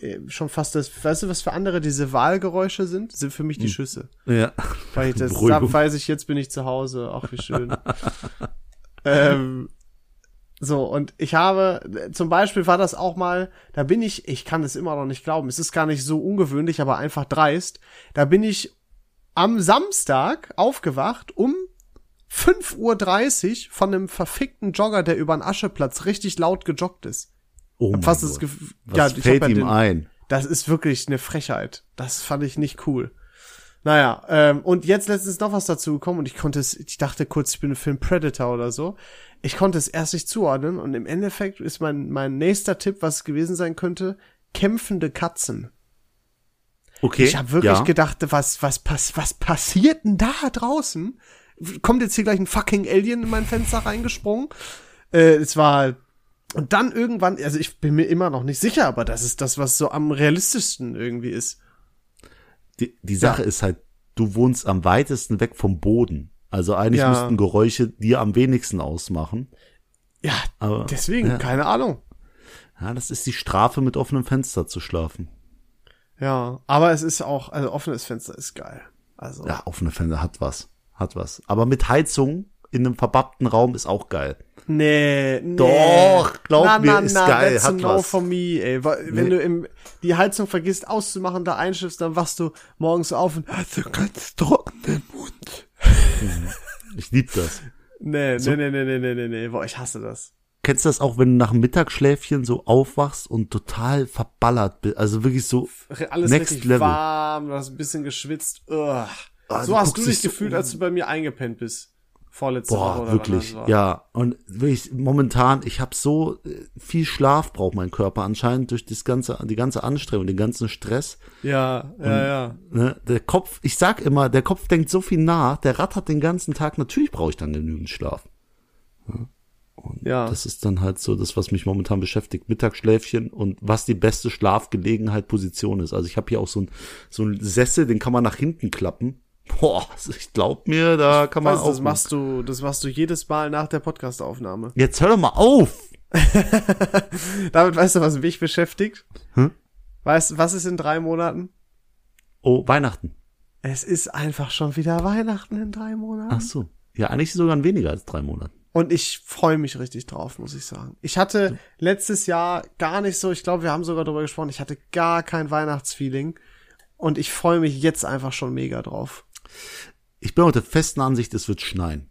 äh, schon fast das, weißt du, was für andere diese Wahlgeräusche sind? Sind für mich die Schüsse. ja. Weil ich [LAUGHS] das da weiß ich, jetzt bin ich zu Hause. Ach, wie schön. [LAUGHS] ähm, so, und ich habe, zum Beispiel war das auch mal, da bin ich, ich kann es immer noch nicht glauben, es ist gar nicht so ungewöhnlich, aber einfach dreist. Da bin ich am Samstag aufgewacht um 5.30 Uhr von einem verfickten Jogger, der über den Ascheplatz richtig laut gejoggt ist. Oh mein Fast das Gott. Gef- Was ja, fällt ja ihm den- ein? Das ist wirklich eine Frechheit. Das fand ich nicht cool. Naja, ähm, und jetzt letztens noch was dazu gekommen und ich konnte es, ich dachte kurz, ich bin ein Film Predator oder so. Ich konnte es erst nicht zuordnen und im Endeffekt ist mein, mein nächster Tipp, was es gewesen sein könnte, kämpfende Katzen. Okay. Ich habe wirklich ja. gedacht, was, was, pass, was passiert denn da draußen? Kommt jetzt hier gleich ein fucking Alien in mein Fenster reingesprungen? Äh, es war und dann irgendwann, also ich bin mir immer noch nicht sicher, aber das ist das, was so am realistischsten irgendwie ist. Die, die Sache ist halt, du wohnst am weitesten weg vom Boden. Also eigentlich Ja. müssten Geräusche dir am wenigsten ausmachen. Ja, Aber, deswegen, ja. keine Ahnung. Ja, das ist die Strafe, mit offenem Fenster zu schlafen. Ja, aber es ist auch, also offenes Fenster ist geil. Also, Ja, offene Fenster hat was. Hat was. Aber mit Heizung in einem verbappten Raum ist auch geil. nee, nee. Doch, glaub na, mir, na, ist na, geil, hat no was. for me, ey. Wenn Nee. du im, die Heizung vergisst auszumachen, da einschiffst, dann wachst du morgens auf und hast einen ganz trockenen Mund. Ich lieb das. [LAUGHS] Nee, nee, nee, nee, nee, nee, nee, nee. Boah, ich hasse das. Kennst du das auch, wenn du nach dem Mittagsschläfchen so aufwachst und total verballert bist? Also wirklich so, Alles Next richtig Level. warm, du hast ein bisschen geschwitzt. Ugh. Ah, so hast du dich so gefühlt, um. als du bei mir eingepennt bist. Vorletzte Woche boah, oder wirklich, ja. Und wirklich, momentan, ich habe so äh, viel Schlaf braucht mein Körper anscheinend durch das ganze, die ganze Anstrengung, den ganzen Stress. Ja, ja, ja. Ne? Der Kopf, ich sag immer, der Kopf denkt so viel nach, der rattert den ganzen Tag, natürlich brauche ich dann genügend Schlaf. Ja. Das ist dann halt so das, was mich momentan beschäftigt. Mittagsschläfchen und was die beste Schlafgelegenheit Position ist. Also ich habe hier auch so ein so ein Sessel, den kann man nach hinten klappen. Boah, also ich glaub mir, da kann man Weißt, auch. das machst du, das machst du jedes Mal nach der Podcastaufnahme. Jetzt hör doch mal auf. [LAUGHS] Damit weißt du, was mich beschäftigt? Hm? Weißt du, was ist in drei Monaten? Oh, Weihnachten. Es ist einfach schon wieder Weihnachten in drei Monaten. Ach so. Ja, eigentlich sogar weniger als drei Monate. Und ich freue mich richtig drauf, muss ich sagen. Ich hatte letztes Jahr gar nicht so, ich glaube, wir haben sogar darüber gesprochen, ich hatte gar kein Weihnachtsfeeling. Und ich freue mich jetzt einfach schon mega drauf. Ich bin auch der festen Ansicht, es wird schneien.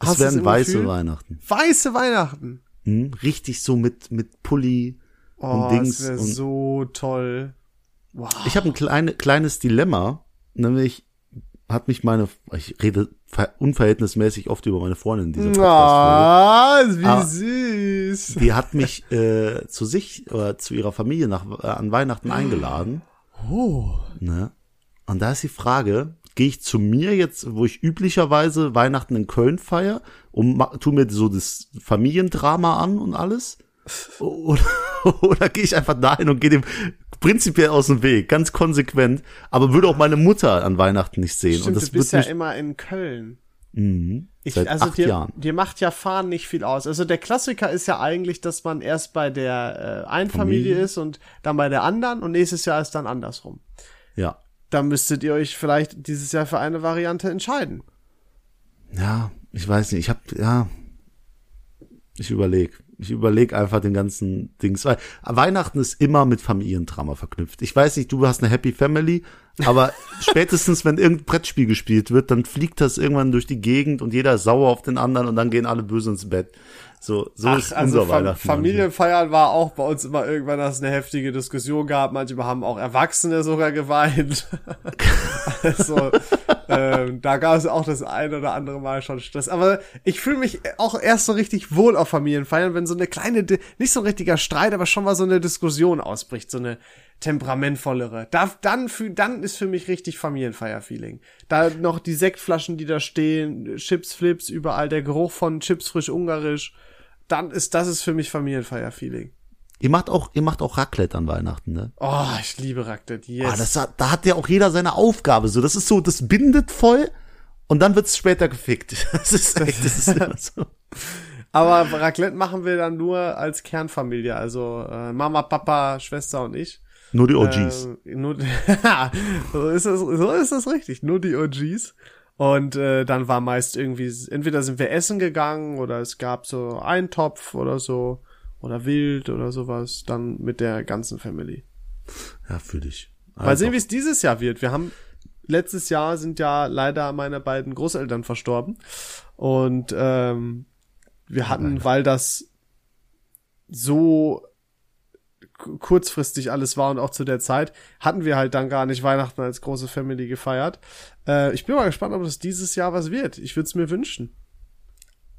Es Hast werden weiße Gefühl? Weihnachten. Weiße Weihnachten. Hm? Richtig so mit, mit Pulli Oh, und Dings. das wäre so toll. Wow. Ich habe ein kleine, kleines Dilemma, nämlich hat mich meine, ich rede ver- unverhältnismäßig oft über meine Freundin in dieser Podcast-Folge. Ah, wie Ah. süß. Die hat mich äh, zu sich oder zu ihrer Familie nach, äh, an Weihnachten eingeladen. Oh. Ne? Und da ist die Frage, gehe ich zu mir jetzt, wo ich üblicherweise Weihnachten in Köln feier und tu mir so das Familiendrama an und alles? Oder, [LAUGHS] oder gehe ich einfach dahin und gehe dem prinzipiell aus dem Weg, ganz konsequent, aber würde auch meine Mutter an Weihnachten nicht sehen. Stimmt, und das du bist wird ja immer in Köln. mhm, Ich, seit also acht dir, Jahren. dir macht ja Fahren nicht viel aus. Also der Klassiker ist ja eigentlich, dass man erst bei der äh, einen Familie Familie. ist und dann bei der anderen und nächstes Jahr ist dann andersrum. Ja. Da müsstet ihr euch vielleicht dieses Jahr für eine Variante entscheiden. Ja, ich weiß nicht, ich hab, ja, ich überleg. Ich überleg einfach den ganzen Dings. Weil Weihnachten ist immer mit Familiendrama verknüpft. Ich weiß nicht, du hast eine Happy Family, aber [LAUGHS] spätestens, wenn irgendein Brettspiel gespielt wird, dann fliegt das irgendwann durch die Gegend und jeder ist sauer auf den anderen und dann gehen alle böse ins Bett. So, so ist also unser Weihnachten. Familienfeiern war auch bei uns immer irgendwann, dass es eine heftige Diskussion gab. Manchmal haben auch Erwachsene sogar geweint. [LAUGHS] also, ähm, da gab es auch das ein oder andere Mal schon Stress. Aber ich fühle mich auch erst so richtig wohl auf Familienfeiern, wenn so eine kleine, Di- nicht so ein richtiger Streit, aber schon mal so eine Diskussion ausbricht, so eine temperamentvollere. Da, dann, für, dann ist für mich richtig Familienfeier-Feeling. Da noch die Sektflaschen, die da stehen, Chips, Flips, überall der Geruch von Chips frisch ungarisch. Dann ist, das ist für mich Familienfeier-Feeling. Ihr macht auch, ihr macht auch Raclette an Weihnachten, ne? Oh, ich liebe Raclette, yes. Ah, das, hat- da hat ja auch jeder seine Aufgabe. So, das ist so, das bindet voll und dann wird's später gefickt. [LAUGHS] Das ist echt, das ist immer so. [LAUGHS] Aber Raclette machen wir dann nur als Kernfamilie, also äh, Mama, Papa, Schwester und ich. Nur die OGs. Äh, nur, [LAUGHS] so, ist das, so ist das richtig, nur die OGs. Und äh, dann war meist irgendwie, entweder sind wir essen gegangen oder es gab so Eintopf oder so oder Wild oder sowas, dann mit der ganzen Family. ja, für dich. Mal sehen, wie es dieses Jahr wird. Wir haben letztes Jahr sind ja leider meine beiden Großeltern verstorben. Und ähm, wir hatten, weil das so kurzfristig alles war und auch zu der Zeit, hatten wir halt dann gar nicht Weihnachten als große Family gefeiert. Äh, ich bin mal gespannt, ob das dieses Jahr was wird. Ich würde es mir wünschen.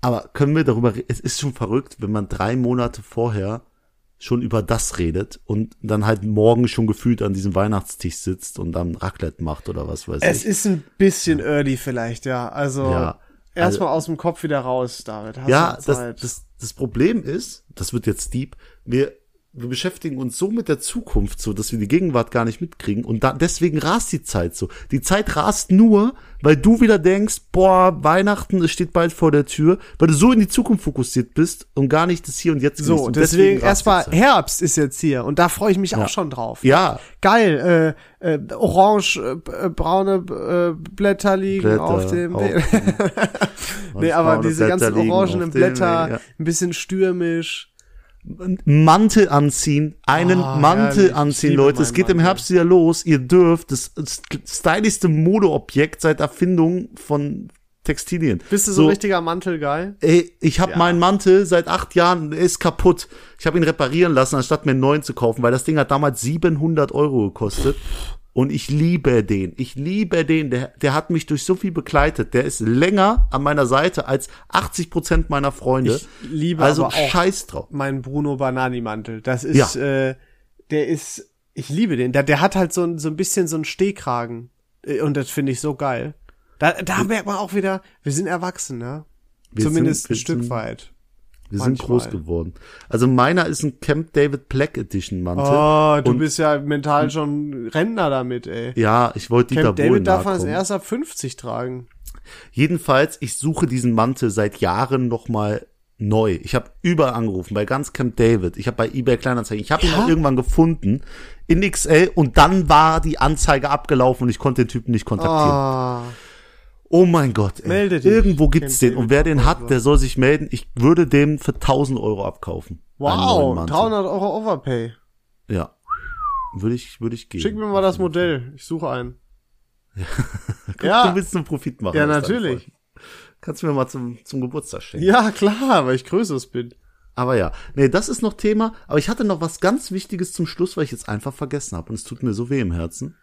Aber können wir darüber, es ist schon verrückt, wenn man drei Monate vorher schon über das redet und dann halt morgen schon gefühlt an diesem Weihnachtstisch sitzt und dann Raclette macht oder was weiß es ich. Es ist ein bisschen early vielleicht, ja. Also ja, erstmal also, aus dem Kopf wieder raus, David. Hast ja, das, das, das Problem ist, das wird jetzt deep, wir wir beschäftigen uns so mit der Zukunft so, dass wir die Gegenwart gar nicht mitkriegen und da, deswegen rast die Zeit so. Die Zeit rast nur, weil du wieder denkst, boah, Weihnachten, es steht bald vor der Tür, weil du so in die Zukunft fokussiert bist und gar nicht das Hier und Jetzt So, und deswegen, deswegen erstmal Herbst ist jetzt hier und da freue ich mich ja. auch schon drauf. Ja. Geil, äh, äh, orange, äh, braune äh, Blätter liegen Blätter auf dem auf, [LAUGHS] Nee, aber diese Blätter ganzen orangenen Blätter, ja. ein bisschen stürmisch. Mantel anziehen, einen oh, Mantel herrlich. anziehen, Leute. Es geht Mantel. im Herbst wieder los. Ihr dürft das stylischste Modeobjekt seit Erfindung von Textilien. Bist du so, so ein richtiger Mantelgeil? Ey, ich habe ja. meinen Mantel seit acht Jahren, der ist kaputt. Ich habe ihn reparieren lassen, anstatt mir einen neuen zu kaufen, weil das Ding hat damals 700 Euro gekostet. Und ich liebe den. Ich liebe den. Der, der hat mich durch so viel begleitet. Der ist länger an meiner Seite als 80 Prozent meiner Freunde. Ich liebe also aber auch Scheiß drauf. Mein Bruno Banani Mantel. Das ist, ja. äh, der ist, ich liebe den. Der, der hat halt so ein, so ein bisschen so einen Stehkragen. Äh, und das finde ich so geil. Da, da merkt man auch wieder, wir sind erwachsen, ne? Wir Zumindest sind, ein Stück weit. Wir Manchmal. sind groß geworden. Also meiner ist ein Camp David Black Edition Mantel. Oh, du und bist ja mental schon Rentner damit, ey. Ja, ich wollte Dieter Camp David darf man erst ab 50 tragen. Jedenfalls, ich suche diesen Mantel seit Jahren noch mal neu. Ich habe überall angerufen, bei ganz Camp David. Ich habe bei eBay Kleinanzeigen. Ich habe ihn auch irgendwann gefunden in XL und dann war die Anzeige abgelaufen und ich konnte den Typen nicht kontaktieren. Oh. Oh mein Gott, ey. Melde dich. Irgendwo gibt's den. Und wer den hat, der soll sich melden. Ich würde dem für 1000 Euro abkaufen. Wow, 300 Euro Overpay. Ja. Würde ich, würde ich geben. Schick mir mal das Modell. Ich suche einen. [LAUGHS] Guck, ja. Du willst einen Profit machen. Ja, natürlich. Kannst du mir mal zum, zum Geburtstag schenken. Ja, klar, weil ich größeres bin. Aber ja, nee, das ist noch Thema. Aber ich hatte noch was ganz Wichtiges zum Schluss, weil ich jetzt einfach vergessen habe. Und es tut mir so weh im Herzen.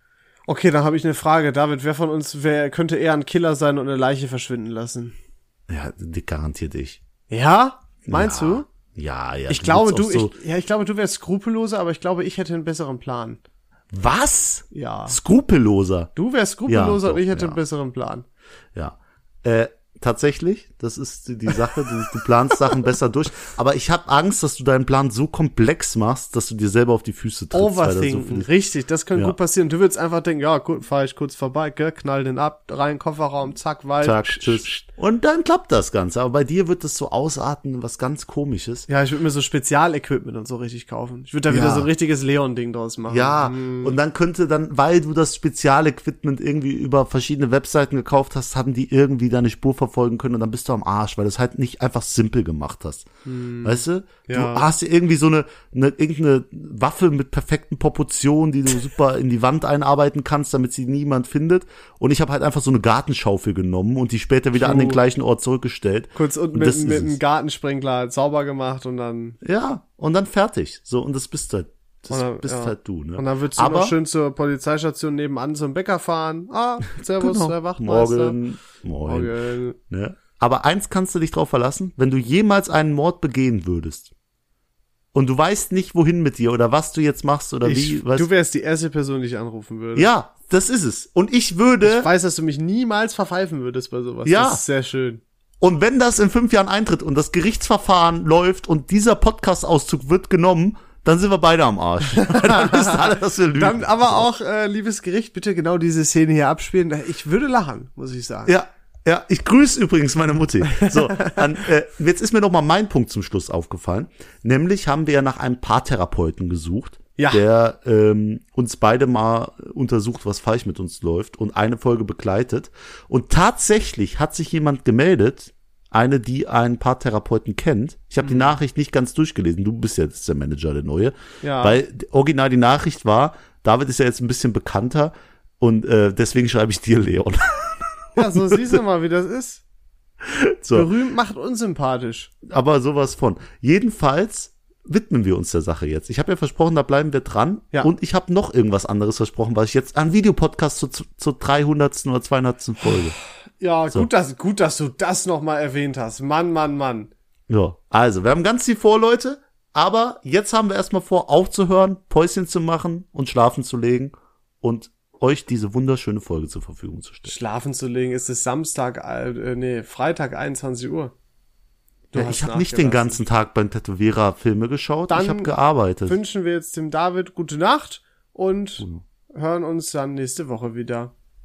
Okay, dann habe ich eine Frage. David, wer von uns wer könnte eher ein Killer sein und eine Leiche verschwinden lassen? Ja, die garantiert ich. Ja? Meinst ja. du? Ja, ja. Ich glaube, du, so ich, ja, ich glaube, du wärst skrupelloser, aber ich glaube, ich hätte einen besseren Plan. Was? Ja. Skrupelloser. Du wärst skrupelloser ja, doch, und ich hätte ja. einen besseren Plan. Ja. Äh, tatsächlich. Das ist die, Sache. Du, du planst Sachen besser durch. Aber ich habe Angst, dass du deinen Plan so komplex machst, dass du dir selber auf die Füße trittst. Overthinken, so richtig. Das könnte ja. gut passieren. Du würdest einfach denken, ja, gut, fahr ich kurz vorbei, gell, knall den ab, rein, Kofferraum, zack, Wald. Zack, tschüss. Und dann klappt das Ganze. Aber bei dir wird es so ausarten, was ganz komisches. Ja, ich würde mir so Spezialequipment und so richtig kaufen. Ich würde da ja. wieder so ein richtiges Leon-Ding draus machen. Ja, hm. und dann könnte dann, weil du das Spezialequipment irgendwie über verschiedene Webseiten gekauft hast, haben die irgendwie deine Spur verfolgen können und dann bist du am Arsch, weil du es halt nicht einfach simpel gemacht hast. Hm. Weißt du? Ja. Du hast dir irgendwie so eine, eine, irgendeine Waffe mit perfekten Proportionen, die du super in die Wand einarbeiten kannst, damit sie niemand findet. Und ich habe halt einfach so eine Gartenschaufel genommen und die später wieder Puh. an den gleichen Ort zurückgestellt. Kurz unten mit, mit einem Gartensprengler sauber gemacht und dann. Ja, und dann fertig. So, und das bist halt das dann, bist ja. halt du, ne? Und dann würdest du Aber, noch schön zur Polizeistation nebenan zum Bäcker fahren. Ah, servus, genau. der Wachtmeister. Morgen. Moin. Morgen. Ne? Aber eins kannst du dich drauf verlassen, wenn du jemals einen Mord begehen würdest und du weißt nicht, wohin mit dir oder was du jetzt machst oder ich, wie. Weißt, du wärst die erste Person, die ich anrufen würde. Ja, das ist es. Und ich würde. Ich weiß, dass du mich niemals verpfeifen würdest bei sowas. Ja. Das ist sehr schön. Und wenn das in fünf Jahren eintritt und das Gerichtsverfahren läuft und dieser Podcast-Auszug wird genommen, dann sind wir beide am Arsch. [LAUGHS] dann wissen alle, dass wir lügen. Dann aber auch, äh, liebes Gericht, bitte genau diese Szene hier abspielen. Ich würde lachen, muss ich sagen. Ja, ja, ich grüße übrigens meine Mutti. So, an, äh, jetzt ist mir noch mal mein Punkt zum Schluss aufgefallen. Nämlich haben wir ja nach einem Paartherapeuten gesucht, ja. der ähm, uns beide mal untersucht, was falsch mit uns läuft und eine Folge begleitet. Und tatsächlich hat sich jemand gemeldet, eine, die einen Paartherapeuten kennt. Ich habe mhm. die Nachricht nicht ganz durchgelesen. Du bist jetzt der Manager, der neue. Ja. Weil original die Nachricht war, David ist ja jetzt ein bisschen bekannter Und äh, deswegen schreibe ich dir Leon. [LAUGHS] Ja, so siehst du mal, wie das ist. [LAUGHS] So. Berühmt macht unsympathisch. Aber sowas von. Jedenfalls widmen wir uns der Sache jetzt. Ich habe ja versprochen, da bleiben wir dran. Ja. Und ich habe noch irgendwas anderes versprochen, was ich jetzt an Videopodcast zur, zur 300. oder 200. Folge. Ja, gut, dass, gut, dass du das nochmal erwähnt hast. Mann, Mann, Mann. Ja, also, wir haben ganz viel vor, Leute. Aber jetzt haben wir erstmal vor, aufzuhören, Päuschen zu machen und schlafen zu legen und euch diese wunderschöne Folge zur Verfügung zu stellen. Schlafen zu legen ist es Samstag, äh, nee, Freitag 21 Uhr. Ja, ich habe nicht den ganzen Tag beim Tätowierer Filme geschaut, Dann ich habe gearbeitet. Wünschen wir jetzt dem David gute Nacht und hören uns dann nächste Woche wieder.